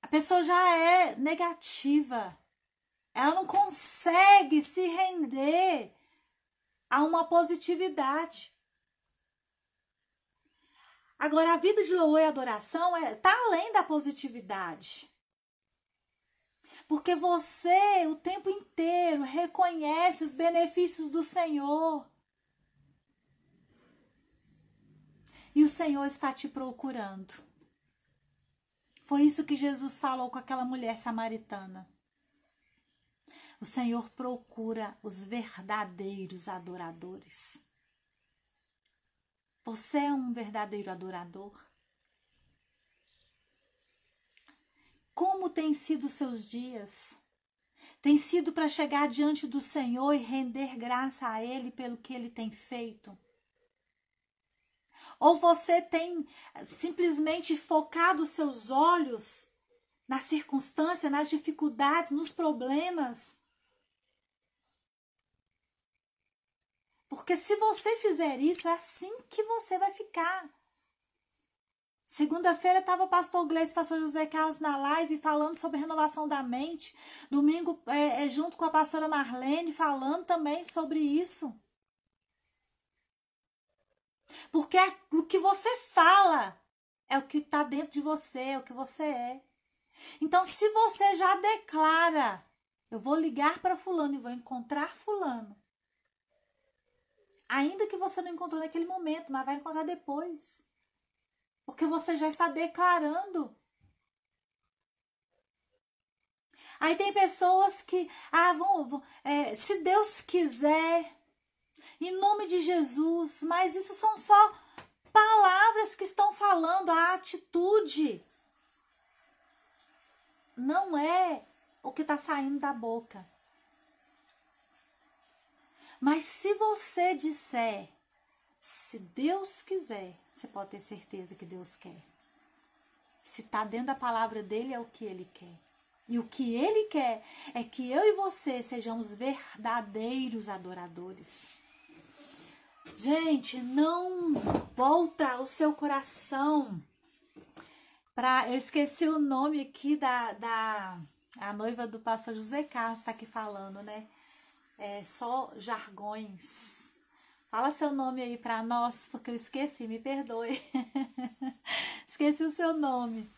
A pessoa já é negativa. Ela não consegue se render a uma positividade. Agora, a vida de louvor e adoração está é, além da positividade. Porque você, o tempo inteiro, reconhece os benefícios do Senhor. E o Senhor está te procurando. Foi isso que Jesus falou com aquela mulher samaritana. O Senhor procura os verdadeiros adoradores. Você é um verdadeiro adorador? Como têm sido seus dias? Tem sido para chegar diante do Senhor e render graça a Ele pelo que Ele tem feito? Ou você tem simplesmente focado seus olhos na circunstância, nas dificuldades, nos problemas? Porque se você fizer isso, é assim que você vai ficar. Segunda-feira estava o pastor Gleice e o pastor José Carlos na live falando sobre renovação da mente. Domingo, é, é, junto com a pastora Marlene, falando também sobre isso. Porque o que você fala é o que está dentro de você, é o que você é. Então, se você já declara, eu vou ligar para Fulano e vou encontrar Fulano. Ainda que você não encontrou naquele momento, mas vai encontrar depois. Porque você já está declarando. Aí tem pessoas que, ah, vão, vão é, se Deus quiser, em nome de Jesus, mas isso são só palavras que estão falando, a atitude. Não é o que está saindo da boca. Mas se você disser, se Deus quiser, você pode ter certeza que Deus quer. Se está dentro da palavra dele, é o que ele quer. E o que ele quer é que eu e você sejamos verdadeiros adoradores. Gente, não volta o seu coração para. Eu esqueci o nome aqui da, da a noiva do pastor José Carlos, está aqui falando, né? É só jargões Fala seu nome aí para nós, porque eu esqueci, me perdoe. esqueci o seu nome.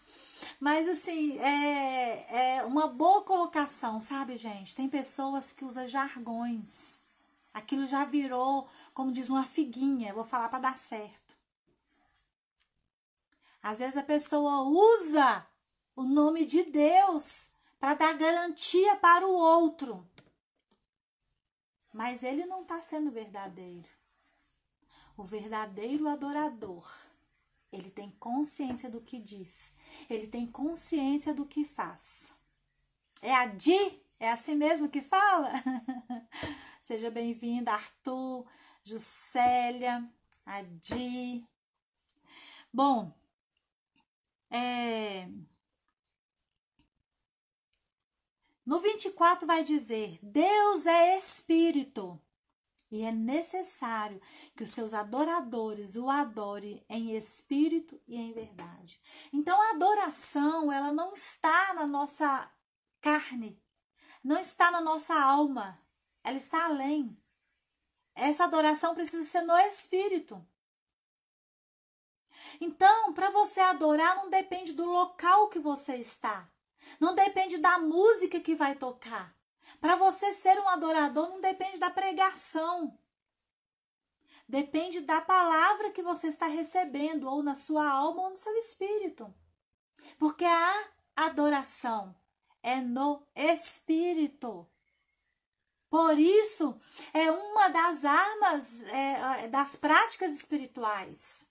Mas assim, é, é uma boa colocação, sabe, gente? Tem pessoas que usam jargões. Aquilo já virou, como diz, uma figuinha. vou falar para dar certo. Às vezes a pessoa usa o nome de Deus para dar garantia para o outro. Mas ele não está sendo verdadeiro. O verdadeiro adorador, ele tem consciência do que diz, ele tem consciência do que faz. É a Di? É assim mesmo que fala? Seja bem-vinda, Arthur, Juscelia, a Di. Bom, é... no 24 vai dizer: Deus é Espírito. E é necessário que os seus adoradores o adorem em espírito e em verdade. Então a adoração, ela não está na nossa carne, não está na nossa alma, ela está além. Essa adoração precisa ser no espírito. Então, para você adorar, não depende do local que você está, não depende da música que vai tocar. Para você ser um adorador não depende da pregação. Depende da palavra que você está recebendo, ou na sua alma ou no seu espírito. Porque a adoração é no espírito. Por isso, é uma das armas é, das práticas espirituais.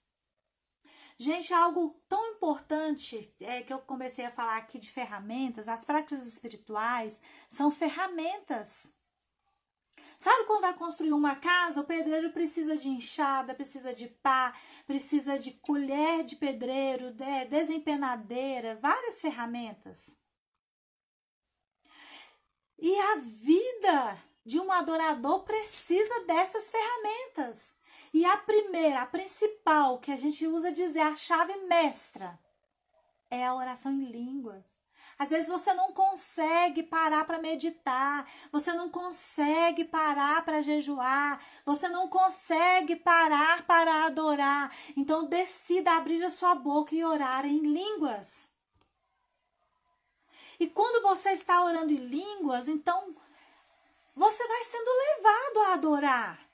Gente, algo tão importante é que eu comecei a falar aqui de ferramentas, as práticas espirituais são ferramentas. Sabe quando vai construir uma casa, o pedreiro precisa de enxada, precisa de pá, precisa de colher de pedreiro, de desempenadeira, várias ferramentas. E a vida de um adorador precisa dessas ferramentas. E a primeira, a principal, que a gente usa dizer a chave mestra, é a oração em línguas. Às vezes você não consegue parar para meditar, você não consegue parar para jejuar, você não consegue parar para adorar. Então decida abrir a sua boca e orar em línguas. E quando você está orando em línguas, então você vai sendo levado a adorar.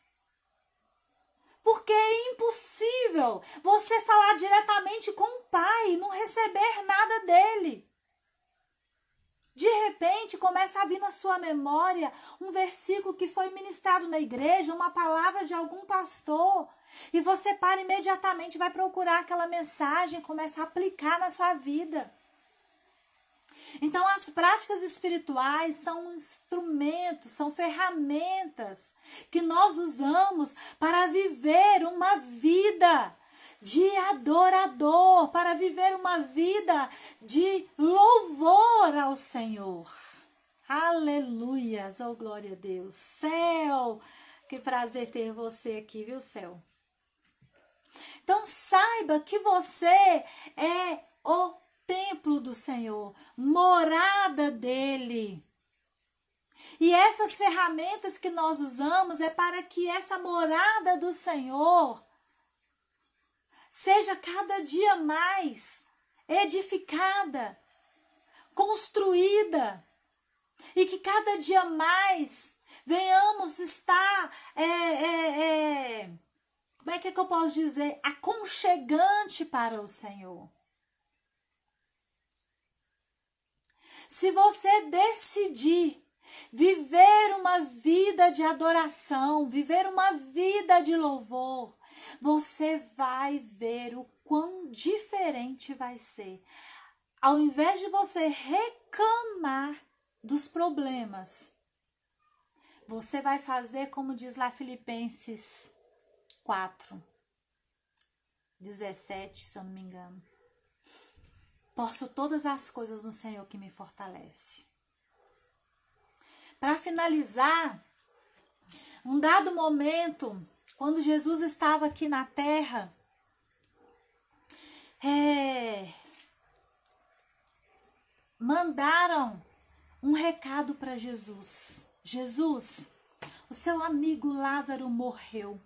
Porque é impossível você falar diretamente com o Pai e não receber nada dele. De repente começa a vir na sua memória um versículo que foi ministrado na igreja, uma palavra de algum pastor, e você para imediatamente, vai procurar aquela mensagem começa a aplicar na sua vida. Então, as práticas espirituais são instrumentos, são ferramentas que nós usamos para viver uma vida de adorador, para viver uma vida de louvor ao Senhor. Aleluias, oh glória a Deus. Céu, Que prazer ter você aqui, viu, céu? Então saiba que você é o templo do Senhor, morada dele. E essas ferramentas que nós usamos é para que essa morada do Senhor seja cada dia mais edificada, construída, e que cada dia mais venhamos estar, é, é, é, como é que, é que eu posso dizer, aconchegante para o Senhor. Se você decidir viver uma vida de adoração, viver uma vida de louvor, você vai ver o quão diferente vai ser. Ao invés de você reclamar dos problemas, você vai fazer como diz lá Filipenses 4, 17, se eu não me engano. Posso todas as coisas no Senhor que me fortalece. Para finalizar, um dado momento, quando Jesus estava aqui na terra, é, mandaram um recado para Jesus. Jesus, o seu amigo Lázaro morreu.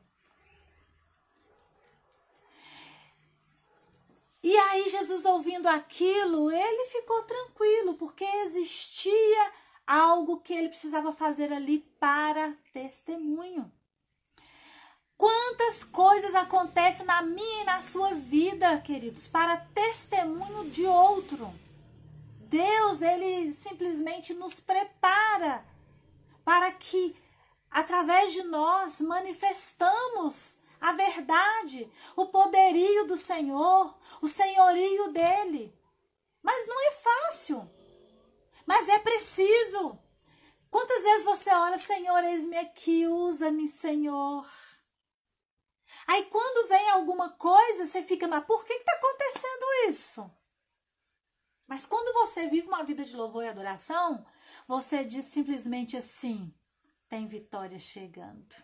E aí, Jesus ouvindo aquilo, ele ficou tranquilo, porque existia algo que ele precisava fazer ali para testemunho. Quantas coisas acontecem na minha e na sua vida, queridos, para testemunho de outro. Deus, ele simplesmente nos prepara para que através de nós manifestamos a verdade, o poderio do Senhor, o senhorio dele. Mas não é fácil. Mas é preciso. Quantas vezes você ora, Senhor, eis-me aqui, usa-me, Senhor. Aí quando vem alguma coisa, você fica, mas por que está acontecendo isso? Mas quando você vive uma vida de louvor e adoração, você diz simplesmente assim: tem vitória chegando.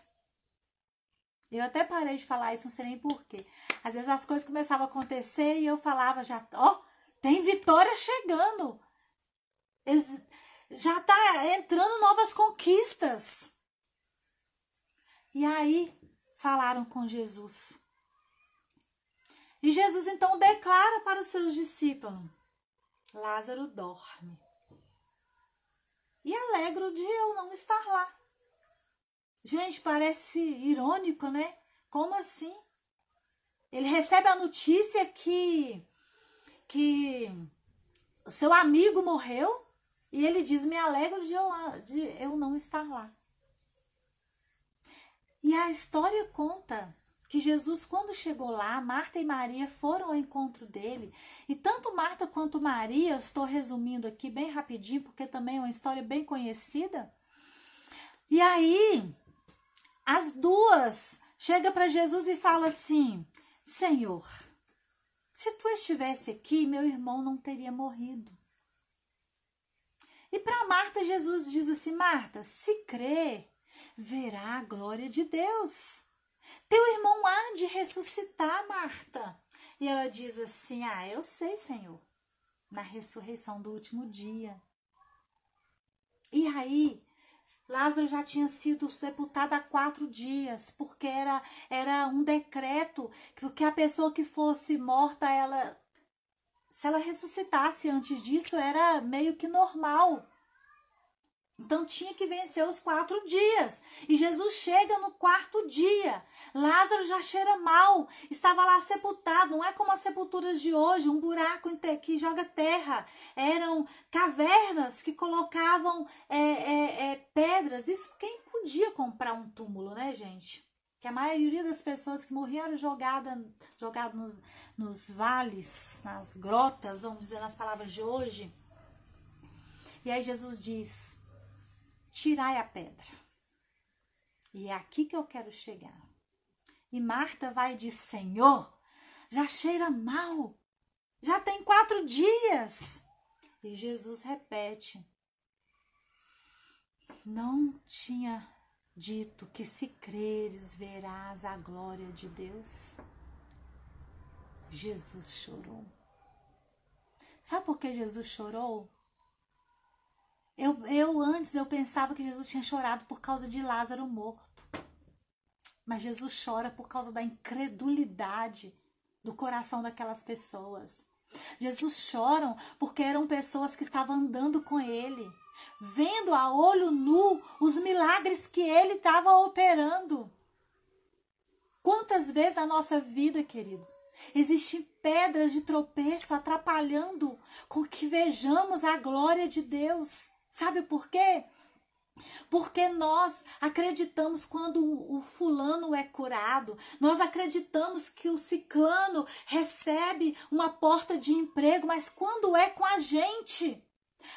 Eu até parei de falar isso, não sei nem porquê. Às vezes as coisas começavam a acontecer e eu falava já, ó, oh, tem vitória chegando. Já tá entrando novas conquistas. E aí falaram com Jesus. E Jesus então declara para os seus discípulos: Lázaro dorme. E alegra o de eu não estar lá. Gente, parece irônico, né? Como assim? Ele recebe a notícia que que o seu amigo morreu e ele diz: Me alegro de eu, de eu não estar lá. E a história conta que Jesus, quando chegou lá, Marta e Maria foram ao encontro dele. E tanto Marta quanto Maria, estou resumindo aqui bem rapidinho, porque também é uma história bem conhecida. E aí, as duas chega para Jesus e fala assim: Senhor, se tu estivesse aqui, meu irmão não teria morrido. E para Marta, Jesus diz assim: Marta, se crê, verá a glória de Deus. Teu irmão há de ressuscitar, Marta. E ela diz assim: Ah, eu sei, Senhor, na ressurreição do último dia. E aí, Lázaro já tinha sido sepultado há quatro dias, porque era, era um decreto que a pessoa que fosse morta, ela, se ela ressuscitasse antes disso, era meio que normal. Então tinha que vencer os quatro dias. E Jesus chega no quarto dia. Lázaro já cheira mal, estava lá sepultado. Não é como as sepulturas de hoje, um buraco que joga terra. Eram cavernas que colocavam é, é, é, pedras. Isso quem podia comprar um túmulo, né, gente? Que a maioria das pessoas que morriam eram jogadas jogada nos, nos vales, nas grotas, vamos dizer nas palavras de hoje. E aí Jesus diz: tirai a pedra. E é aqui que eu quero chegar. E Marta vai e diz: Senhor, já cheira mal, já tem quatro dias. E Jesus repete: Não tinha dito que se creres verás a glória de Deus? Jesus chorou. Sabe por que Jesus chorou? Eu, eu antes eu pensava que Jesus tinha chorado por causa de Lázaro morto. Mas Jesus chora por causa da incredulidade do coração daquelas pessoas. Jesus chora porque eram pessoas que estavam andando com ele, vendo a olho nu os milagres que ele estava operando. Quantas vezes na nossa vida, queridos, existem pedras de tropeço atrapalhando com que vejamos a glória de Deus? Sabe por quê? Porque nós acreditamos quando o fulano é curado, nós acreditamos que o ciclano recebe uma porta de emprego, mas quando é com a gente,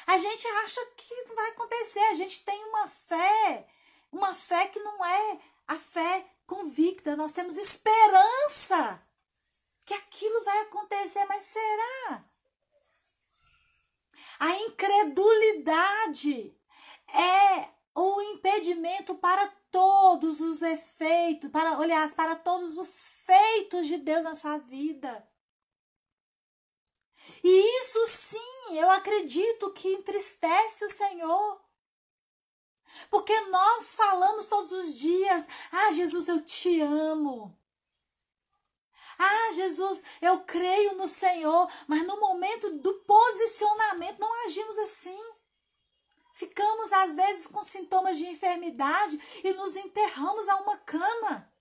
a gente acha que não vai acontecer, a gente tem uma fé, uma fé que não é a fé convicta, nós temos esperança que aquilo vai acontecer, mas será? A incredulidade é o impedimento para todos os efeitos, para, aliás, para todos os feitos de Deus na sua vida. E isso sim, eu acredito que entristece o Senhor. Porque nós falamos todos os dias: Ah, Jesus, eu te amo. Ah, Jesus, eu creio no Senhor, mas no momento do posicionamento não agimos assim. Ficamos, às vezes, com sintomas de enfermidade e nos enterramos a uma cama.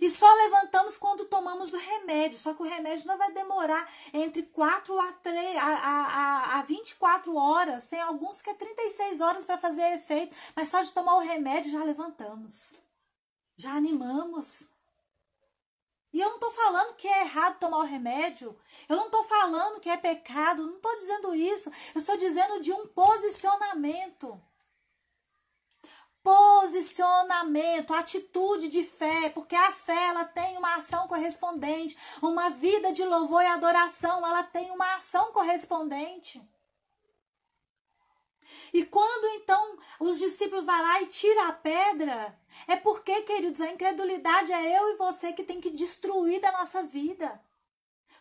E só levantamos quando tomamos o remédio. Só que o remédio não vai demorar entre 4 a, 3, a, a, a 24 horas. Tem alguns que é 36 horas para fazer efeito. Mas só de tomar o remédio já levantamos. Já animamos. E eu não estou falando que é errado tomar o remédio. Eu não estou falando que é pecado. Não estou dizendo isso. Eu estou dizendo de um posicionamento. Posicionamento, atitude de fé, porque a fé ela tem uma ação correspondente, uma vida de louvor e adoração, ela tem uma ação correspondente. E quando então os discípulos vão lá e tiram a pedra, é porque, queridos, a incredulidade é eu e você que tem que destruir da nossa vida.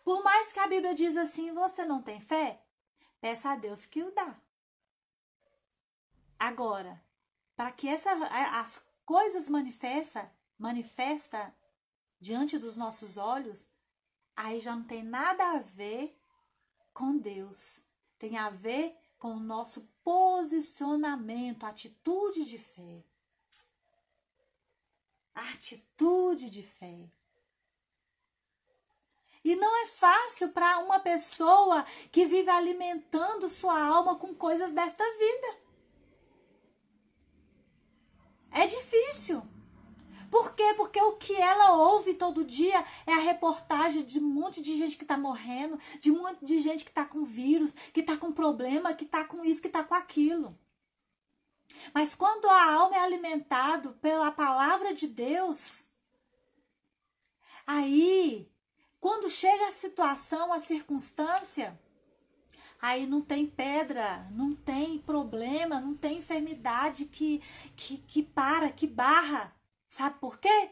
Por mais que a Bíblia diz assim, você não tem fé, peça a Deus que o dá. Agora, para que essa, as coisas manifesta, manifesta diante dos nossos olhos, aí já não tem nada a ver com Deus. Tem a ver com o nosso posicionamento, atitude de fé. Atitude de fé. E não é fácil para uma pessoa que vive alimentando sua alma com coisas desta vida. É difícil. Por quê? Porque o que ela ouve todo dia é a reportagem de um monte de gente que está morrendo, de um monte de gente que está com vírus, que está com problema, que está com isso, que está com aquilo. Mas quando a alma é alimentada pela palavra de Deus, aí, quando chega a situação, a circunstância, aí não tem pedra, não tem problema, não tem enfermidade que, que, que para, que barra Sabe por quê?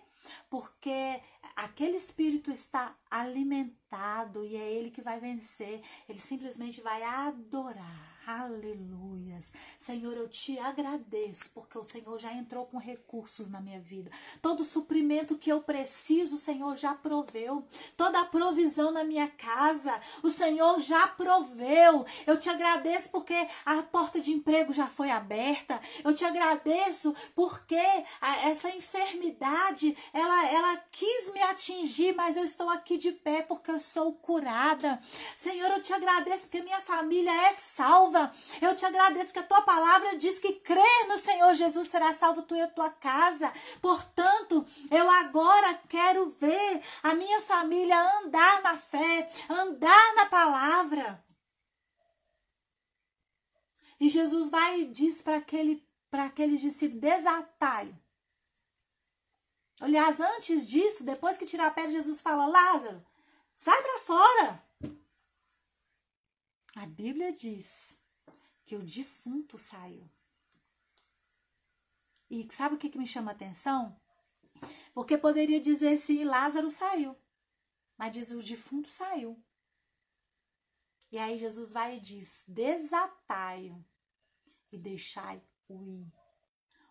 Porque aquele espírito está alimentado e é ele que vai vencer. Ele simplesmente vai adorar. Aleluias. Senhor, eu te agradeço porque o Senhor já entrou com recursos na minha vida. Todo suprimento que eu preciso, o Senhor já proveu. Toda a provisão na minha casa, o Senhor já proveu. Eu te agradeço porque a porta de emprego já foi aberta. Eu te agradeço porque essa enfermidade, ela ela quis me atingir, mas eu estou aqui de pé porque eu sou curada. Senhor, eu te agradeço porque minha família é salva eu te agradeço que a tua palavra diz que crer no Senhor Jesus será salvo tu e a tua casa. Portanto, eu agora quero ver a minha família andar na fé, andar na palavra. E Jesus vai e diz para aquele, para aqueles discípulos: desatai. Aliás, antes disso, depois que tirar a pedra, Jesus fala: Lázaro, sai para fora. A Bíblia diz que o defunto saiu. E sabe o que, que me chama a atenção? Porque poderia dizer se Lázaro saiu, mas diz o defunto saiu. E aí Jesus vai e diz: desatai-o e deixai-o ir.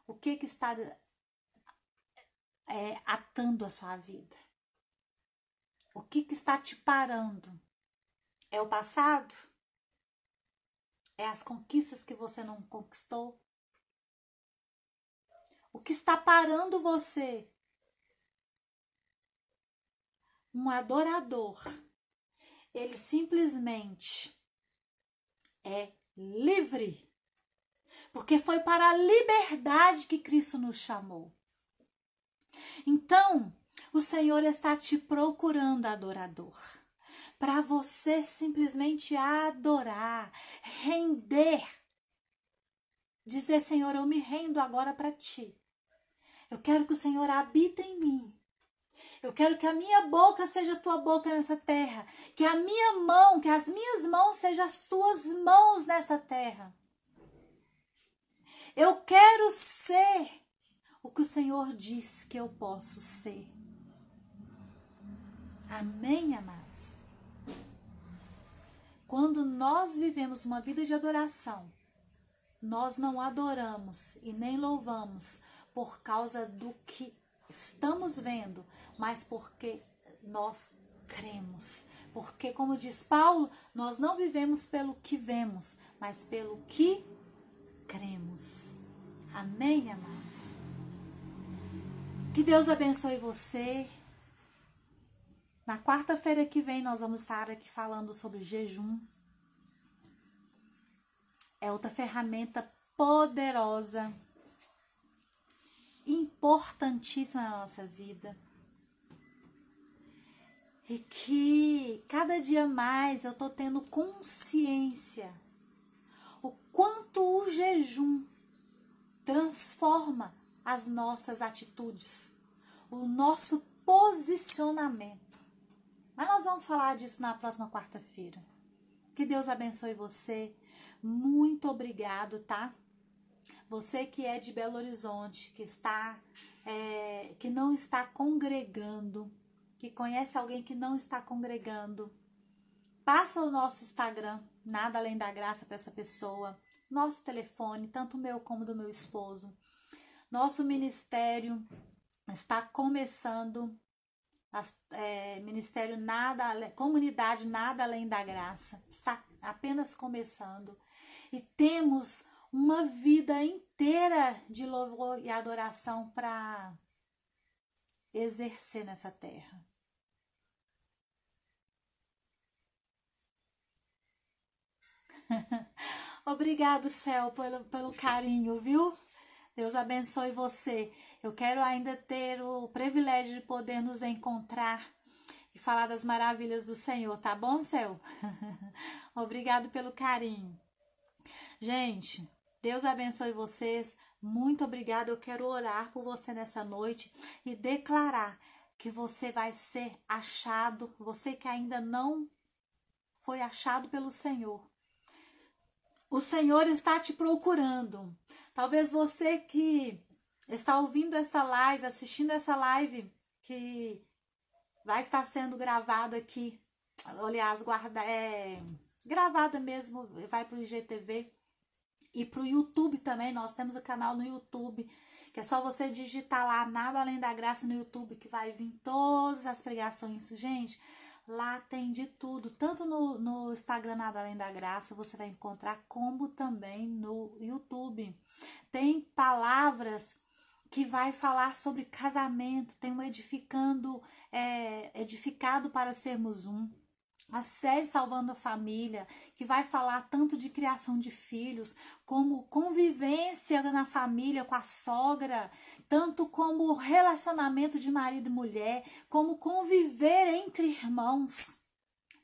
O que, que está é, atando a sua vida? O que, que está te parando? É o passado? É as conquistas que você não conquistou? O que está parando você? Um adorador, ele simplesmente é livre. Porque foi para a liberdade que Cristo nos chamou. Então, o Senhor está te procurando, adorador para você simplesmente adorar, render. Dizer, Senhor, eu me rendo agora para ti. Eu quero que o Senhor habite em mim. Eu quero que a minha boca seja tua boca nessa terra. Que a minha mão, que as minhas mãos sejam as tuas mãos nessa terra. Eu quero ser o que o Senhor diz que eu posso ser. Amém, amado? Quando nós vivemos uma vida de adoração, nós não adoramos e nem louvamos por causa do que estamos vendo, mas porque nós cremos. Porque, como diz Paulo, nós não vivemos pelo que vemos, mas pelo que cremos. Amém, amados? Que Deus abençoe você. Na quarta-feira que vem, nós vamos estar aqui falando sobre jejum. É outra ferramenta poderosa, importantíssima na nossa vida. E que cada dia mais eu tô tendo consciência o quanto o jejum transforma as nossas atitudes, o nosso posicionamento. Mas nós vamos falar disso na próxima quarta-feira. Que Deus abençoe você. Muito obrigado, tá? Você que é de Belo Horizonte, que está, é, que não está congregando, que conhece alguém que não está congregando, passa o nosso Instagram, nada além da graça para essa pessoa, nosso telefone, tanto meu como do meu esposo. Nosso ministério está começando as, é, Ministério Nada, Comunidade Nada Além da Graça. Está apenas começando. E temos uma vida inteira de louvor e adoração para exercer nessa terra. Obrigado, céu, pelo, pelo carinho, viu? Deus abençoe você. Eu quero ainda ter o privilégio de poder nos encontrar e falar das maravilhas do Senhor, tá bom, céu? Obrigado pelo carinho. Gente, Deus abençoe vocês. Muito obrigada. Eu quero orar por você nessa noite e declarar que você vai ser achado, você que ainda não foi achado pelo Senhor. O Senhor está te procurando. Talvez você que está ouvindo essa live, assistindo essa live que vai estar sendo gravada aqui, aliás, guarda, é, gravada mesmo, vai para o IGTV e para o YouTube também. Nós temos o canal no YouTube, que é só você digitar lá Nada Além da Graça no YouTube, que vai vir todas as pregações. Gente, Lá tem de tudo, tanto no, no Instagram Nada Além da Graça, você vai encontrar, como também no YouTube. Tem palavras que vai falar sobre casamento, tem um edificando, é, edificado para sermos um a série Salvando a Família, que vai falar tanto de criação de filhos, como convivência na família com a sogra, tanto como relacionamento de marido e mulher, como conviver entre irmãos.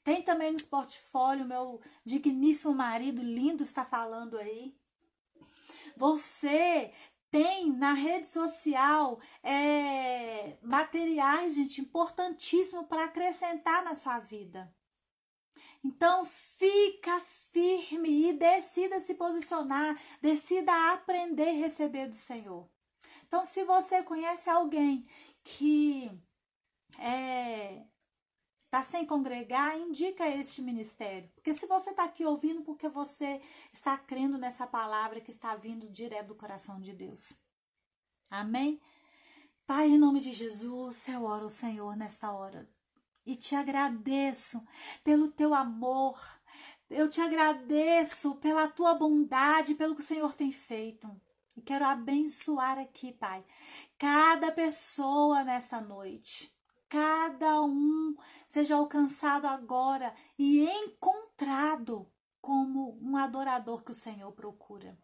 Tem também no portfólio meu digníssimo marido lindo está falando aí. Você tem na rede social é, materiais, gente, importantíssimo para acrescentar na sua vida. Então fica firme e decida se posicionar, decida aprender a receber do Senhor. Então, se você conhece alguém que é, está sem congregar, indica este ministério. Porque se você está aqui ouvindo, porque você está crendo nessa palavra que está vindo direto do coração de Deus. Amém? Pai, em nome de Jesus, eu oro, Senhor, nesta hora. E te agradeço pelo teu amor. Eu te agradeço pela tua bondade, pelo que o Senhor tem feito. E quero abençoar aqui, Pai, cada pessoa nessa noite cada um seja alcançado agora e encontrado como um adorador que o Senhor procura.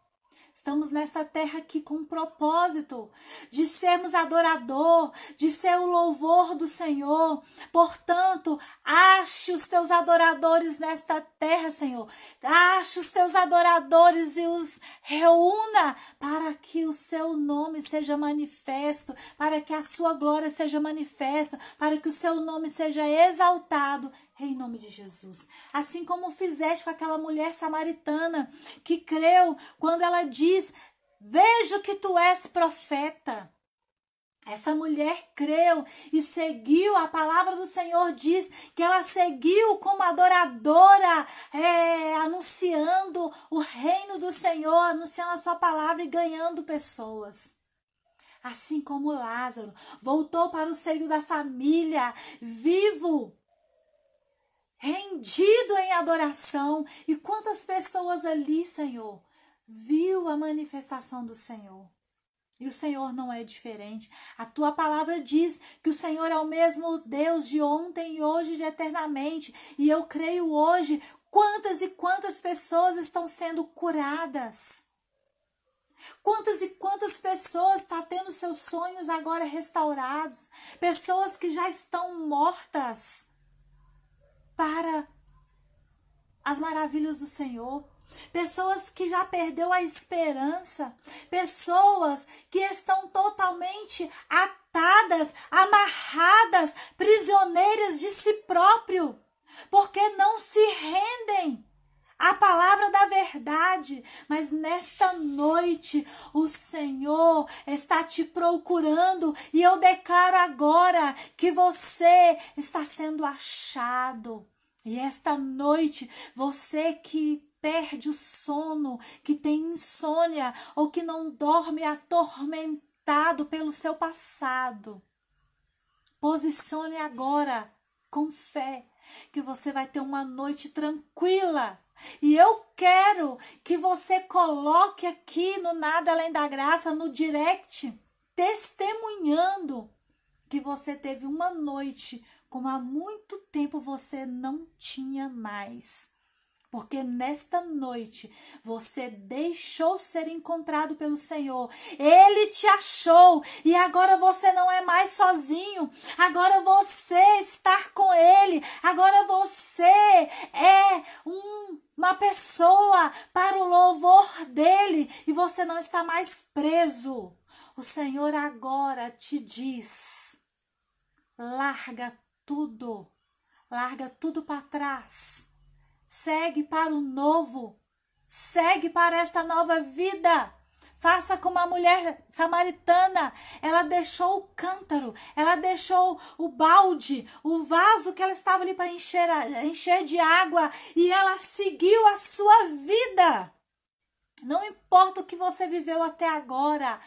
Estamos nessa terra aqui com um propósito de sermos adorador, de ser o louvor do Senhor. Portanto, ache os teus adoradores nesta terra, Senhor. Ache os teus adoradores e os reúna para que o seu nome seja manifesto, para que a sua glória seja manifesta, para que o seu nome seja exaltado em nome de Jesus. Assim como fizeste com aquela mulher samaritana que creu quando ela diz: Vejo que tu és profeta. Essa mulher creu e seguiu, a palavra do Senhor diz que ela seguiu como adoradora, é, anunciando o reino do Senhor, anunciando a sua palavra e ganhando pessoas. Assim como Lázaro voltou para o seio da família, vivo, rendido em adoração. E quantas pessoas ali, Senhor, viu a manifestação do Senhor. E o Senhor não é diferente. A tua palavra diz que o Senhor é o mesmo Deus de ontem e hoje de eternamente. E eu creio hoje quantas e quantas pessoas estão sendo curadas. Quantas e quantas pessoas estão tá tendo seus sonhos agora restaurados? Pessoas que já estão mortas para as maravilhas do Senhor. Pessoas que já perdeu a esperança, pessoas que estão totalmente atadas, amarradas, prisioneiras de si próprio, porque não se rendem à palavra da verdade. Mas nesta noite o Senhor está te procurando e eu declaro agora que você está sendo achado. E esta noite, você que perde o sono, que tem insônia ou que não dorme atormentado pelo seu passado, posicione agora com fé que você vai ter uma noite tranquila. E eu quero que você coloque aqui no Nada Além da Graça, no direct, testemunhando que você teve uma noite como há muito tempo você não tinha mais. Porque nesta noite você deixou ser encontrado pelo Senhor. Ele te achou e agora você não é mais sozinho. Agora você está com Ele. Agora você é um, uma pessoa para o louvor dele e você não está mais preso. O Senhor agora te diz: larga tudo, larga tudo para trás, segue para o novo, segue para esta nova vida. Faça como a mulher samaritana. Ela deixou o cântaro, ela deixou o balde, o vaso que ela estava ali para encher, encher de água e ela seguiu a sua vida. Não importa o que você viveu até agora,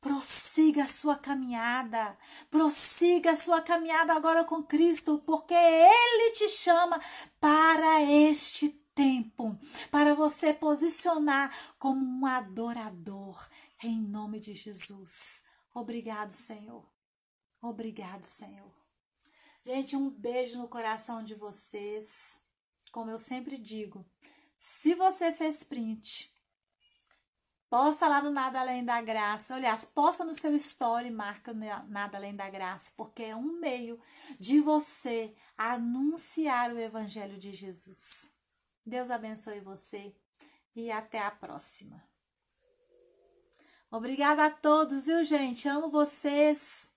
Prossiga a sua caminhada, prossiga a sua caminhada agora com Cristo, porque Ele te chama para este tempo, para você posicionar como um adorador, em nome de Jesus. Obrigado, Senhor. Obrigado, Senhor. Gente, um beijo no coração de vocês. Como eu sempre digo, se você fez print, Posta lá no Nada Além da Graça. Aliás, posta no seu story, marca Nada Além da Graça, porque é um meio de você anunciar o Evangelho de Jesus. Deus abençoe você e até a próxima. Obrigada a todos, viu, gente? Amo vocês.